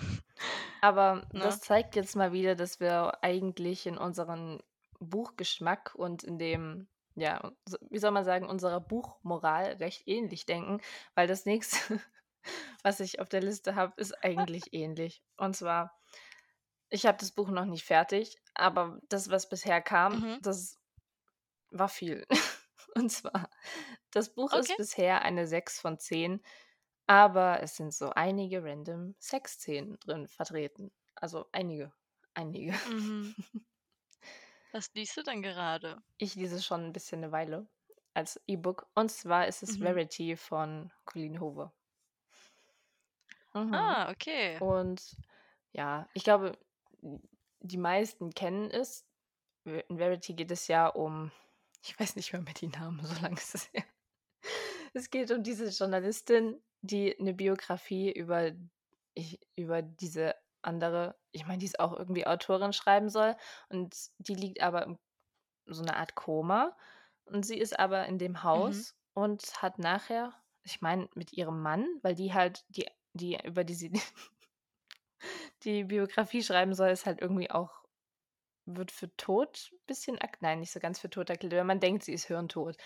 Aber ne? das zeigt jetzt mal wieder, dass wir eigentlich in unseren Buchgeschmack und in dem, ja, wie soll man sagen, unserer Buchmoral recht ähnlich denken, weil das nächste, was ich auf der Liste habe, ist eigentlich ähnlich. Und zwar, ich habe das Buch noch nicht fertig, aber das, was bisher kam, mhm. das war viel. Und zwar, das Buch okay. ist bisher eine 6 von 10, aber es sind so einige random Sexszenen drin vertreten. Also einige. Einige. Mhm. Was liest du denn gerade? Ich lese schon ein bisschen eine Weile als E-Book. Und zwar ist es mhm. Verity von Colleen Hoover. Mhm. Ah, okay. Und ja, ich glaube, die meisten kennen es. In Verity geht es ja um ich weiß nicht mehr mehr die Namen, so lange ist es her. Es geht um diese Journalistin, die eine Biografie über, ich, über diese andere, ich meine, die ist auch irgendwie Autorin schreiben soll. Und die liegt aber in so einer Art Koma. Und sie ist aber in dem mhm. Haus mhm. und hat nachher, ich meine, mit ihrem Mann, weil die halt, die, die, über die sie die Biografie schreiben soll, ist halt irgendwie auch wird für tot ein bisschen, nein, nicht so ganz für tot erklärt, aber man denkt, sie ist hirntot.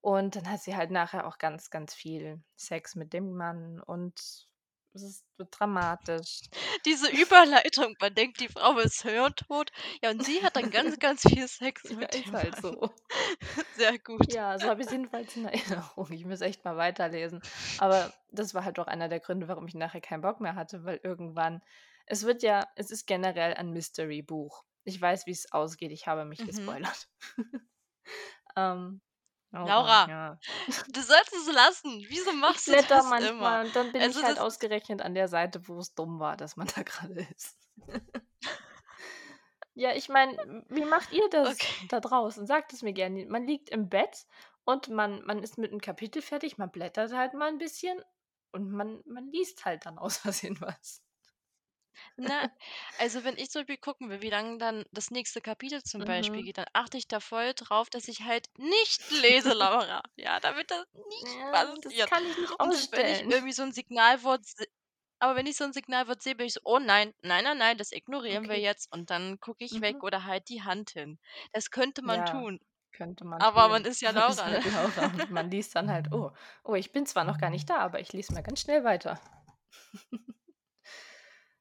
Und dann hat sie halt nachher auch ganz, ganz viel Sex mit dem Mann und es ist dramatisch. Diese Überleitung, man denkt, die Frau ist hirntot. Ja, und sie hat dann ganz, ganz viel Sex mit ja, dem ist halt so. Sehr gut. Ja, so habe ich es jedenfalls in Erinnerung. Ich muss echt mal weiterlesen. Aber das war halt auch einer der Gründe, warum ich nachher keinen Bock mehr hatte, weil irgendwann, es wird ja, es ist generell ein Mystery-Buch. Ich weiß, wie es ausgeht. Ich habe mich mhm. gespoilert. ähm, oh Laura, Mann, ja. du sollst es lassen. Wieso machst du das manchmal immer? Und dann bin also ich halt ausgerechnet an der Seite, wo es dumm war, dass man da gerade ist. ja, ich meine, wie macht ihr das okay. da draußen? Sagt es mir gerne. Man liegt im Bett und man, man ist mit einem Kapitel fertig, man blättert halt mal ein bisschen und man, man liest halt dann aus Versehen was. Na, also wenn ich zum Beispiel gucken will, wie lange dann das nächste Kapitel zum Beispiel mhm. geht, dann achte ich da voll drauf, dass ich halt nicht lese, Laura. Ja, damit das nicht Ja, das kann ich nicht Und wenn ich irgendwie so ein Signalwort aber wenn ich so ein Signalwort sehe, bin ich so: „Oh nein, nein, nein, nein, das ignorieren wir jetzt.“ Und dann gucke ich weg oder halt die Hand hin. Das könnte man Ja, tun, könnte man aber man ist ja Man ist Laura, halt Laura und man liest dann halt: „Oh, oh, ich bin zwar noch gar nicht da, aber ich lese mal ganz schnell weiter.“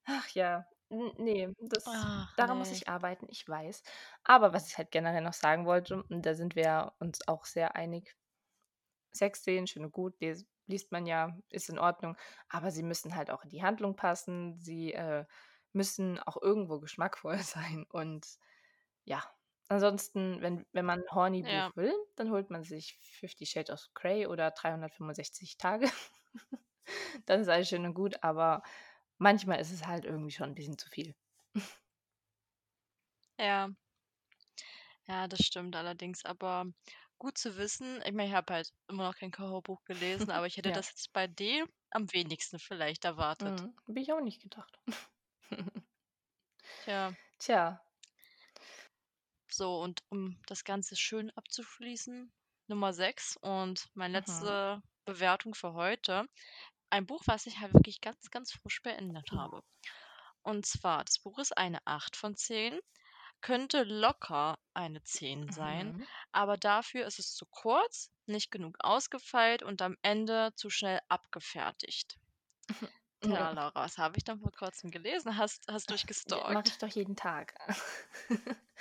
Ach ja, N ne, das Ach, daran muss ich arbeiten, ich weiß. Aber was ich halt generell noch sagen wollte, und da sind wir uns auch sehr einig, Sexszenen, schön und gut, les liest man ja, ist in Ordnung, aber sie müssen halt auch in die Handlung passen. Sie, äh, müssen auch irgendwo geschmackvoll sein und ja. Ansonsten, wenn wenn man 'n Horny-Buch Ja. will, dann holt man sich Fifty Shades of Grey oder 365 Tage. Dann ist alles schön und gut, aber manchmal ist es halt irgendwie schon ein bisschen zu viel. Ja. Ja, das stimmt allerdings, aber gut zu wissen. Ich meine, ich habe halt immer noch kein Horrorbuch gelesen, aber ich hätte Ja. das jetzt bei dir am wenigsten vielleicht erwartet. Mhm. Habe ich auch nicht gedacht. Tja. Tja. So, und um das Ganze schön abzuschließen, Nummer 6 und meine Mhm. letzte Bewertung für heute ein Buch, was ich halt wirklich ganz, ganz frisch beendet habe. Und zwar, das Buch ist eine 8 von 10, könnte locker eine 10 sein, Mhm. aber dafür ist es zu kurz, nicht genug ausgefeilt und am Ende zu schnell abgefertigt. Tja, Laura, was habe ich dann vor kurzem gelesen? Hast, hast Ja, mache ich doch jeden Tag.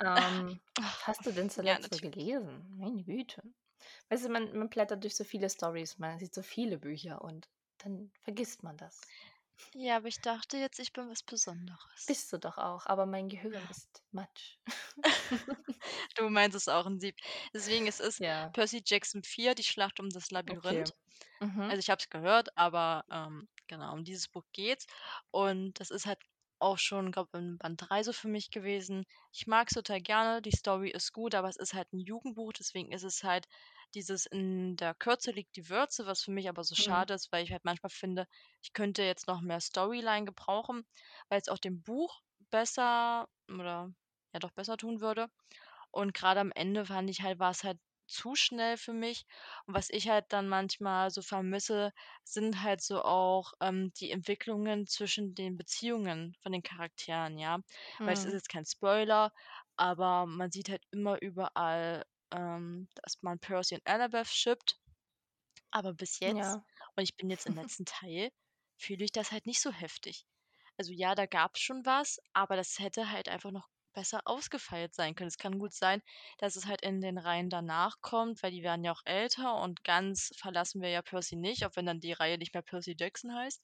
Ähm, hast du denn Ja, zuletzt so gelesen? Meine Güte. Weißt du, man man blättert durch so viele Stories, man sieht so viele Bücher und dann vergisst man das. Ja, aber ich dachte jetzt, ich bin was Besonderes. Bist du doch auch, aber mein Gehirn ist Matsch. Du meinst es auch in Sieb. Deswegen es ist Ja. Percy Jackson 4, die Schlacht um das Okay. Labyrinth. Mhm. Also, ich habe es gehört, aber, ähm, genau, um dieses Buch geht's. Und das ist halt auch schon, glaube in Band 3 so für mich gewesen. Ich mag's total gerne, die Story ist gut, aber es ist halt 'n Jugendbuch, deswegen ist es halt dieses in der Kürze liegt die Würze, was für mich aber so Mhm. schade ist, weil ich halt manchmal finde, ich könnte jetzt noch mehr Storyline gebrauchen, weil's auch dem Buch besser oder ja doch besser tun würde. Und grade am Ende fand ich halt war's halt zu schnell für mich. Und was ich halt dann manchmal so vermisse, sind halt so auch, ähm, die Entwicklungen zwischen den Beziehungen von den Charakteren, ja? Weil das ist Mhm. jetzt kein Spoiler, aber man sieht halt immer überall, ähm, dass man Percy und Annabeth shippt. Aber bis jetzt Ja. und ich bin jetzt im letzten Teil, fühle ich das halt nicht so heftig. Also ja, da gab's schon was, aber das hätte halt einfach noch besser ausgefeilt sein können. Es kann gut sein, dass es halt in den Reihen danach kommt, weil die werden ja auch älter und ganz verlassen wir ja Percy nicht, auch wenn dann die Reihe nicht mehr Percy Jackson heißt.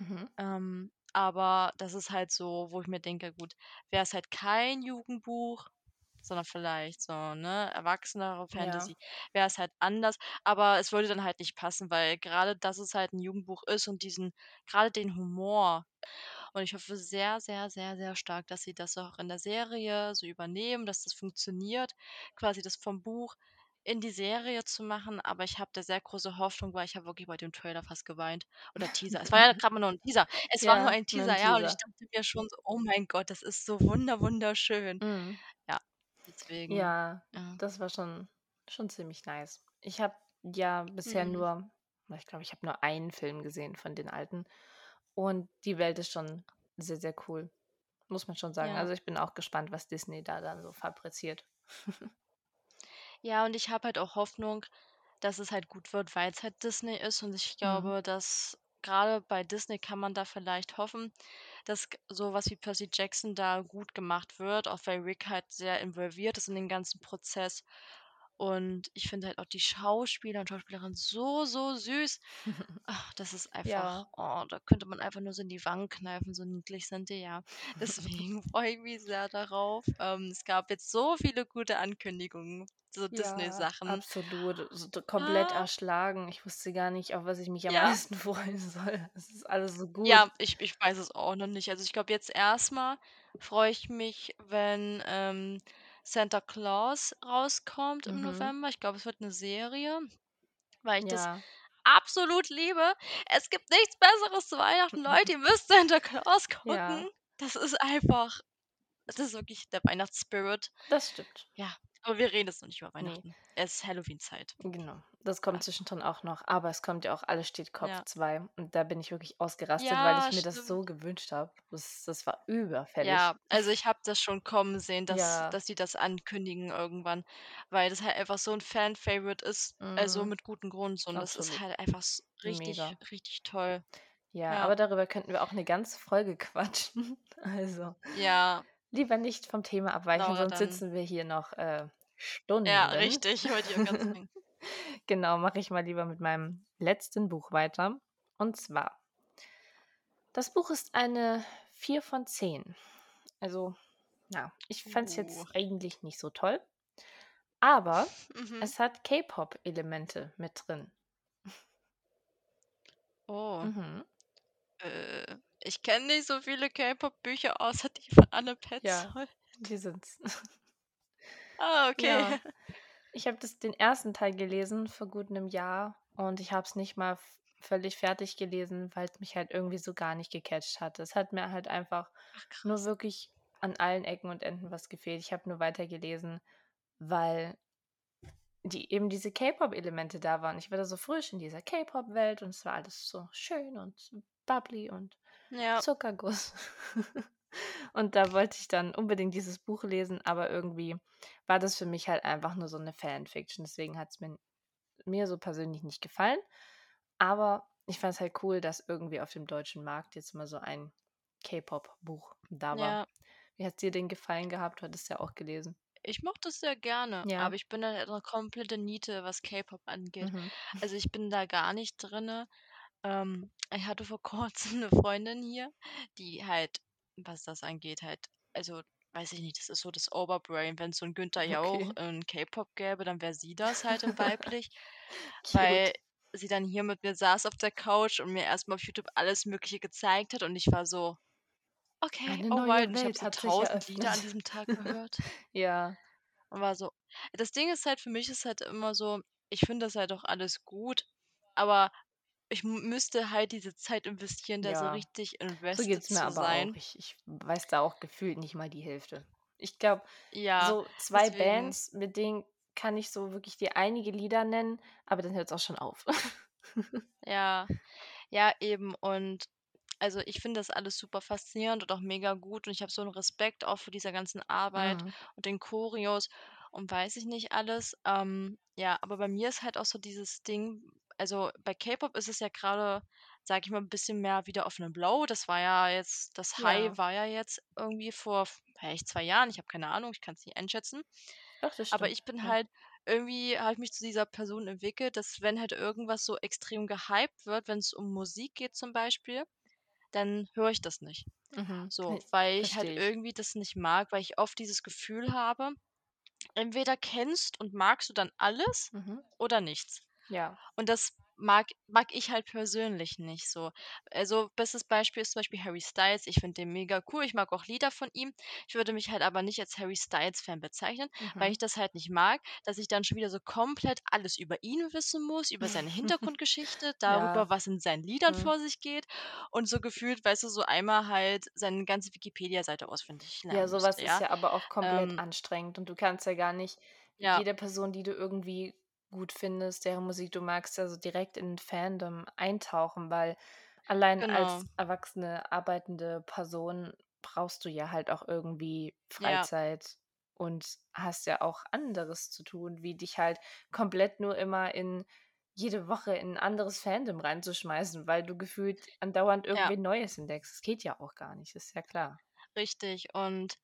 Mhm. Ähm, aber das ist halt so, wo ich mir denke: „Gut, wär's halt kein Jugendbuch, sondern vielleicht so, ne, erwachsenere Ja. Fantasy, wär's halt anders.“ Aber es würde dann halt nicht passen, weil grade, dass es halt 'n Jugendbuch ist und diesen grade den Humor und ich hoffe sehr, sehr, sehr, sehr stark, dass sie das auch in der Serie so übernehmen, dass das funktioniert, quasi das vom Buch in die Serie zu machen. Aber ich habe da sehr große Hoffnung, weil ich habe wirklich bei dem Trailer fast geweint oder Teaser. Es war ja grad mal nur 'n Teaser. Es war nur Ja, ein nur 'n Teaser, ja, und ich Teaser. dachte mir schon so: „Oh mein Gott, das ist so wunder wunderschön.“ Mhm. Ja, deswegen, Ja, ja. das war schon schon ziemlich nice. Ich habe ja bisher Mhm. nur ich glaube, ich habe nur einen Film gesehen von den alten und die Welt ist schon sehr, sehr cool, muss man schon sagen. Ja. Also, ich bin auch gespannt, was Disney da dann so fabriziert. Ja, und ich habe halt auch Hoffnung, dass es halt gut wird, weil's halt Disney ist und ich Mhm. glaube, dass grade bei Disney kann man da vielleicht hoffen, dass g so was wie Percy Jackson da gut gemacht wird, auch weil Rick halt sehr involviert ist in den ganzen Prozess. Und ich finde halt auch die Schauspieler und Schauspielerinnen so, so süß. Ach, das ist einfach Ja. oh, da könnte man einfach nur so in die Wangen kneifen, so niedlich sind die, ja. Deswegen freue ich mich sehr darauf. Ähm, es gab jetzt so viele gute Ankündigungen, so Disney-Sachen. absolut, so komplett Ah. erschlagen. Ich wusste gar nicht, auf was ich mich am Ja. meisten freuen soll. Es ist alles so gut. Ja, ich ich weiß es auch noch nicht. Also, ich glaube, jetzt erst mal freue ich mich, wenn, ähm, Santa Claus rauskommt im Mhm. November. Ich glaube, es wird 'ne Serie, weil ich das Ja. absolut liebe. Es gibt nichts Besseres zu Weihnachten, Leute, ihr müsst Santa Claus gucken. Ja. Das ist einfach das ist wirklich der Weihnachtsspirit. Das stimmt. Ja, aber wir reden jetzt noch nicht über Ne. Weihnachten. Es ist Halloween-Zeit. Genau, das kommt Ja. zwischendrin auch noch, aber es kommt ja auch Alles steht Kopf Ja. 2 und da bin ich wirklich ausgerastet, weil Ja, ich mir das so stimmt. gewünscht habe. Das das war überfällig. Ja, also, ich habe das schon kommen sehen, dass Ja. dass sie das ankündigen irgendwann, weil das halt einfach so 'n Fan-Favorite ist, also, Mhm. mit gutem Grund so und das ist Absolut. halt einfach richtig, Mega. richtig toll. Ja, Ja. aber darüber könnten wir auch 'ne ganze Folge quatschen. Also, Ja. Lieber nicht vom Thema abweichen, Dauert sonst dann. sitzen wir hier noch, äh, Ja, Stunden. richtig, ich auch grad sagen. Genau, mache ich mal lieber mit meinem letzten Buch weiter und zwar das Buch ist eine 4 von 10. Also, ja, ich fand's Uh. jetzt eigentlich nicht so toll, aber Mhm. es hat K-Pop-Elemente mit drin. Oh. Mhm. Äh, ich kenne nicht so viele K-Pop-Bücher außer die von Anne Ja, Petzold. die sind's. Ah, okay. Ja. Ich habe das den 1. Teil gelesen vor gut 'nem Jahr und ich habe es nicht mal völlig fertig gelesen, weil's mich halt irgendwie so gar nicht gecatcht hat. Es hat mir halt einfach Ach, nur wirklich an allen Ecken und Enden was gefehlt. Ich habe nur weitergelesen, weil die eben diese K-Pop-Elemente da waren. Ich war da so frisch in dieser K-Pop-Welt und es war alles so schön und bubbly und Ja. Zuckerguss. Und da wollte ich dann unbedingt dieses Buch lesen, aber irgendwie war das für mich halt einfach nur so 'ne Fanfiction. Deswegen hat's mir mir so persönlich nicht gefallen. Aber ich fand's halt cool, dass irgendwie auf dem deutschen Markt jetzt mal so ein K-Pop-Buch da war. Ja. Wie hat's dir denn gefallen gehabt? Du hattest ja auch gelesen. Ich mochte es sehr gerne, Ja. aber ich bin da 'ne komplette Niete, was K-Pop angeht. Mhm. Also, ich bin da gar nicht drinne. Ähm, ich hatte vor Kurzem 'ne Freundin hier, die halt, was das angeht, halt also, weiß ich nicht, das ist so das Oberbrain. Wenn's so 'n Günther Jauch Okay. in K-Pop gäbe, dann wäre sie das halt in weiblich, weil sie dann hier mit mir saß auf der Couch und mir erst mal auf YouTube alles Mögliche gezeigt hat und ich war so: „Okay, Eine alright.“ neue Und ich habe so 1.000 Lieder an diesem Tag gehört Ja. und war so das Ding ist halt, für mich ist halt immer so, ich finde das halt auch alles gut, aber ich müsste halt diese Zeit investieren, da so Ja, richtig so invested geht's mir zu aber auch. Ich ich weiß da auch gefühlt nicht mal die Hälfte. Ich glaube, Ja, so 2 deswegen. Bands, mit denen kann ich so wirklich dir einige Lieder nennen, aber dann hört's auch schon auf. Ja, ja, eben und also, ich finde das alles super faszinierend und auch mega gut und ich habe so 'n Respekt auch vor dieser ganzen Arbeit Mhm. und den Choreos und weiß ich nicht alles. Ähm, ja, aber bei mir ist halt auch so dieses Ding also, bei K-Pop ist es ja grade, sage ich mal, 'n bisschen mehr wieder auf 'nem Low. Das war ja jetzt das High Ja. war ja jetzt irgendwie vor vielleicht 2 Jahren, ich habe keine Ahnung, ich kann's nicht einschätzen. Doch, das Aber ich bin ja. halt irgendwie habe ich mich zu dieser Person entwickelt, dass wenn halt irgendwas so extrem gehypt wird, wenn's um Musik geht zum Beispiel, dann höre ich das nicht. Mhm, kann So, weil ich halt verstehe ich. irgendwie das nicht mag, weil ich oft dieses Gefühl habe, entweder kennst und magst du dann alles Mhm. oder nichts. Ja. Und das mag mag ich halt persönlich nicht so. Also, bestes Beispiel ist zum Beispiel Harry Styles. Ich finde den mega cool. Ich mag auch Lieder von ihm. Ich würde mich halt aber nicht als Harry-Styles-Fan bezeichnen, weil Mhm. ich das halt nicht mag, dass ich dann schon wieder so komplett alles über ihn wissen muss, über seine Hintergrundgeschichte, Ja. darüber, was in seinen Liedern Mhm. vor sich geht und so gefühlt, weißt du, so einmal halt seine ganze Wikipedia-Seite auswendig Ja, lernen so was müsste, ist ja? ja aber auch komplett Ähm anstrengend und du kannst ja gar nicht Ja. jede Person, die du irgendwie gut findest, deren Musik du magst, ja so direkt in Fandom eintauchen, weil allein Genau. als erwachsene, arbeitende Person brauchst du ja halt auch irgendwie Ja. Freizeit und hast ja auch anderes zu tun, wie dich halt komplett nur immer in jede Woche in 'n anderes Fandom reinzuschmeißen, weil du gefühlt andauernd Ja. irgendwen Neues entdeckst. Das geht ja auch gar nicht, ist ja klar. Richtig und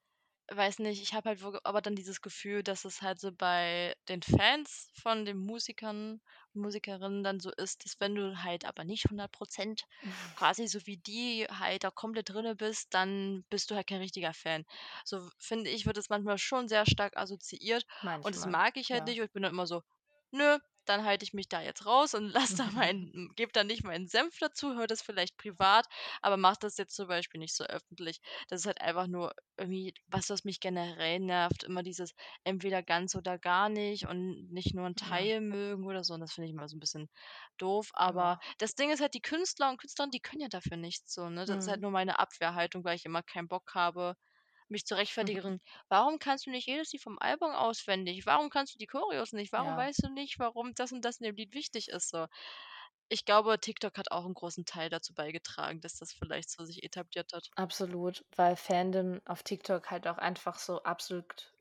weiß nicht, ich habe halt aber dann dieses Gefühl, dass es halt so bei den Fans von den Musikern, Musikerinnen dann so ist, dass wenn du halt aber nicht 100 % quasi so wie die halt da komplett drinnen bist, dann bist du halt kein richtiger Fan. So finde ich, wird das manchmal schon sehr stark assoziiert und das Manchmal, mag ich halt ja. nicht und ich bin dann immer so: „Nö, dann halte ich mich da jetzt raus und lasse da meinen gebe da nicht meinen Senf dazu, höre das vielleicht privat, aber mache das jetzt zum Beispiel nicht so öffentlich.“ Das ist halt einfach nur irgendwie was, was mich generell nervt, immer dieses entweder ganz oder gar nicht und nicht nur 'n Mhm. Teil mögen oder so und das finde ich immer so 'n bisschen doof. Aber Ja. das Ding ist halt, die Künstler und Künstlerinnen, die können ja dafür nichts so, ne? Das ist halt Mhm. nur meine Abwehrhaltung, weil ich immer keinen Bock habe, mich zu rechtfertigen: „Warum kannst du nicht jedes Lied vom Album auswendig? Warum kannst du die Choreos nicht? Warum Ja. weißt du nicht, warum das und das in dem Lied wichtig ist?“ So. Ich glaube, TikTok hat auch 'n großen Teil dazu beigetragen, dass das vielleicht so sich etabliert hat. Absolut, weil Fandom auf TikTok halt auch einfach so absolut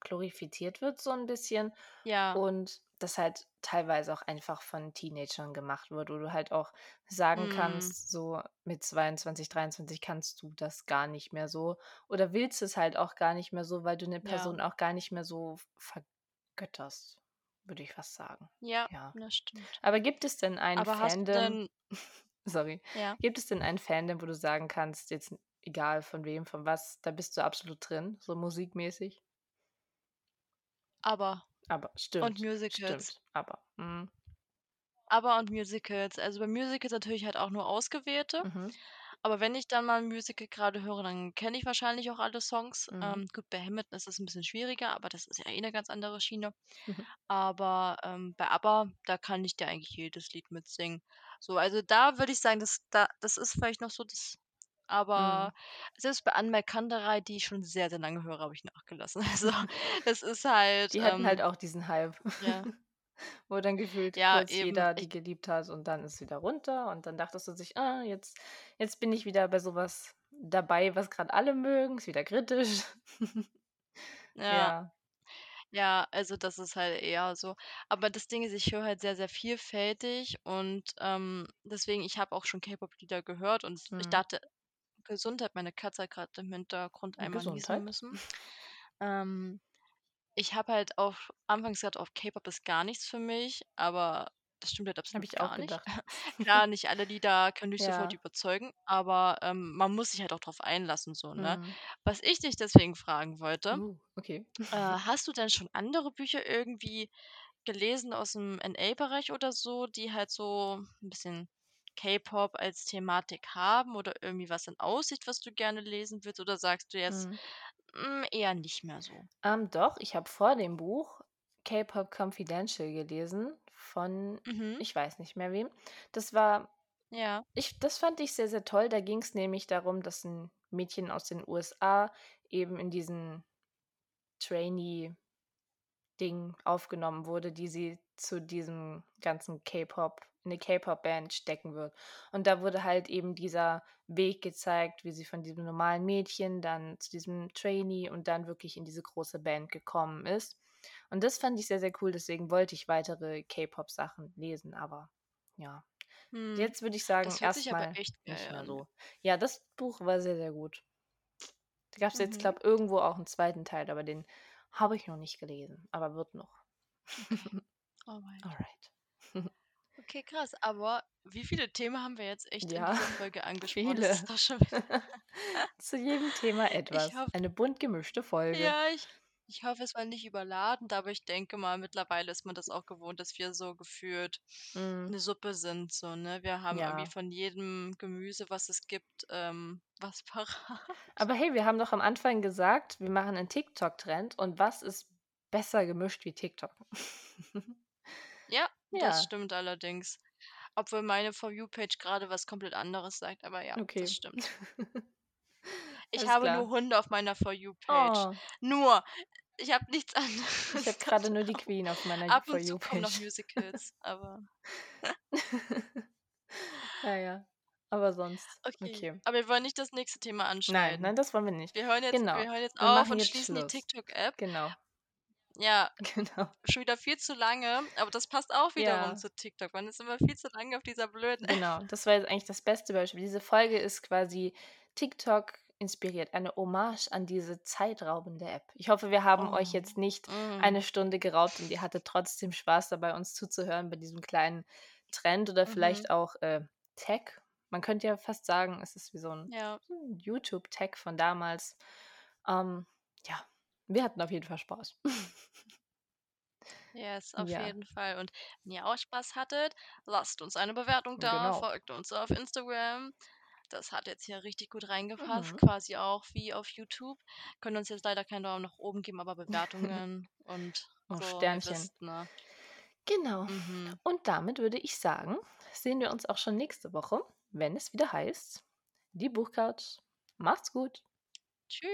glorifiziert wird so 'n bisschen Ja. und das halt teilweise auch einfach von Teenagern gemacht wird, wo du halt auch sagen Mhm. kannst, so mit 22, 23 kannst du das gar nicht mehr so oder willst es halt auch gar nicht mehr so, weil du 'ne Ja. Person auch gar nicht mehr so vergötterst, würde ich fast sagen, Ja, ja. das stimmt. Aber gibt es denn ein Aber Fandom sorry, Ja. gibt es denn ein Fandom, wo du sagen kannst, jetzt egal von wem, von was, da bist du absolut drin, so musikmäßig? ABBA ABBA, und stimmt, Musicals. stimmt, ABBA, mhm. ABBA und Musicals. Also, bei Musicals natürlich halt auch nur ausgewählte, Mhm. aber wenn ich dann mal 'n Musical grade höre, dann kenne ich wahrscheinlich auch alle Songs. Mhm. Ähm, gut, bei Hamilton ist es 'n bisschen schwieriger, aber das ist ja eh 'ne ganz andere Schiene. Mhm. Aber, ähm, bei ABBA, da kann ich dir eigentlich jedes Lied mitsingen. So, also, da würde ich sagen, das da das ist vielleicht noch so das Mhm. aber selbst bei Anmelk Kanterei, die ich schon sehr, sehr lange höre, habe ich nachgelassen. Also, es ist halt, Die hatten halt ähm auch diesen Hype, ja. wo dann gefühlt Ja, kurz eben, jeder ich die geliebt hat und dann ist wieder runter und dann dachtest du sich: „Ah, jetzt jetzt bin ich wieder bei so was dabei, was grad alle mögen, ist wieder kritisch.“ Ja. Ja. Ja, also, das ist halt eher so. Aber das Ding ist, ich höre halt sehr, sehr vielfältig und, ähm, deswegen ich habe auch schon K-Pop-Lieder gehört und ich Mhm. dachte Gesundheit, meine Katze hat grad im Hintergrund einmal niesen Gesundheit. müssen. Ähm, ich habe halt auch anfangs gedacht, auch K-Pop ist gar nichts für mich, aber Das stimmt halt absolut ich auch gar nicht. gedacht. Klar, nicht alle Lieder können dich sofort Ja. überzeugen, aber, ähm, man muss sich halt auch drauf einlassen so, ne? Mhm. Was ich dich deswegen fragen wollte, Uh, okay. äh, hast du denn schon andere Bücher irgendwie gelesen aus'm NA-Bereich oder so, die halt so 'n bisschen K-Pop als Thematik haben oder irgendwie was in Aussicht, was du gerne lesen willst oder sagst du jetzt, Mhm. hm, eher nicht mehr so? Ähm, doch, ich habe vor dem Buch K-Pop Confidential gelesen von Mhm. ich weiß nicht mehr wem. Das war Ja. ich das fand ich sehr, sehr toll. Da ging's nämlich darum, dass 'n Mädchen aus den USA eben in diesen Trainee Ding aufgenommen wurde, die sie zu diesem ganzen K-Pop in 'ne K-Pop-Band stecken wird. Und da wurde halt eben dieser Weg gezeigt, wie sie von diesem normalen Mädchen dann zu diesem Trainee und dann wirklich in diese große Band gekommen ist. Und das fand ich sehr, sehr cool, deswegen wollte ich weitere K-Pop-Sachen lesen, aber ja. Mhm. Jetzt würde ich sagen, Das hört sich erst aber mal echt nicht mehr so. Ja, das Buch war sehr, sehr gut. Da gab's jetzt, Mhm. glaube irgendwo auch 'n 2. Teil, aber den habe ich noch nicht gelesen, aber wird noch. Okay, alright. Alright. Okay, krass, aber wie viele Themen haben wir jetzt echt in Ja, dieser Folge angesprochen? Das viele. ist doch schon wieder Zu jedem Thema etwas. hoffe Eine bunt gemischte Folge. Ja, ich ich hoffe, es war nicht überladend, aber ich denke mal, mittlerweile ist man das auch gewohnt, dass wir so gefühlt Mhm. 'ne Suppe sind so, ne? Wir haben irgendwie Ja. von jedem Gemüse, was es gibt, ähm, was parat. Aber hey, wir haben doch am Anfang gesagt, wir machen 'n TikTok-Trend und was ist besser gemischt wie TikTok? Ja, das Ja. stimmt allerdings. Obwohl meine For You-Page grade was komplett anderes sagt, aber ja, das Okay. stimmt. Ich Alles habe nur klar. Hunde auf meiner For You-Page. Oh. Nur. Ich habe nichts Ich habe anderes grade nur die. Queen auf meiner Ab For und zu kommen noch You-Page. Musicals, aber Ja, ja, aber sonst Okay, okay. aber wir wollen nicht das nächste Thema Nein, anschneiden. nein, das wollen wir nicht. Wir hören jetzt Genau. wir hören jetzt Wir auf und jetzt schließen die Schluss. TikTok-App. Genau. Ja, Genau. schon wieder viel zu lange, aber das passt auch wiederum Ja. zu TikTok. Man ist immer viel zu lange auf dieser blöden App. Genau, das war jetzt eigentlich das beste Beispiel. Diese Folge ist quasi TikTok inspiriert, eine Hommage an diese zeitraubende App. Ich hoffe, wir haben euch Oh, jetzt nicht mhm. eine Stunde geraubt und ihr hattet trotzdem Spaß dabei, uns zuzuhören bei diesem kleinen Trend oder Mhm. vielleicht auch, äh, Tag. Man könnte ja fast sagen, es ist wie so 'n Ja. YouTube-Tag von damals. Ähm, ja, wir hatten auf jeden Fall Spaß. Yes, auf Ja. jeden Fall. Und wenn ihr auch Spaß hattet, lasst uns eine Bewertung da, Genau. folgt uns auf Instagram. Das hat jetzt hier richtig gut reingepasst, Mhm. quasi auch wie auf YouTube. Können uns jetzt leider keinen Daumen nach oben geben, aber Bewertungen und Oh, so, Sternchen. wisst, ne? Genau. Mhm. Und damit würde ich sagen, sehen wir uns auch schon nächste Woche, wenn es wieder heißt: „Die Buchcouch“. Macht's gut. Tschü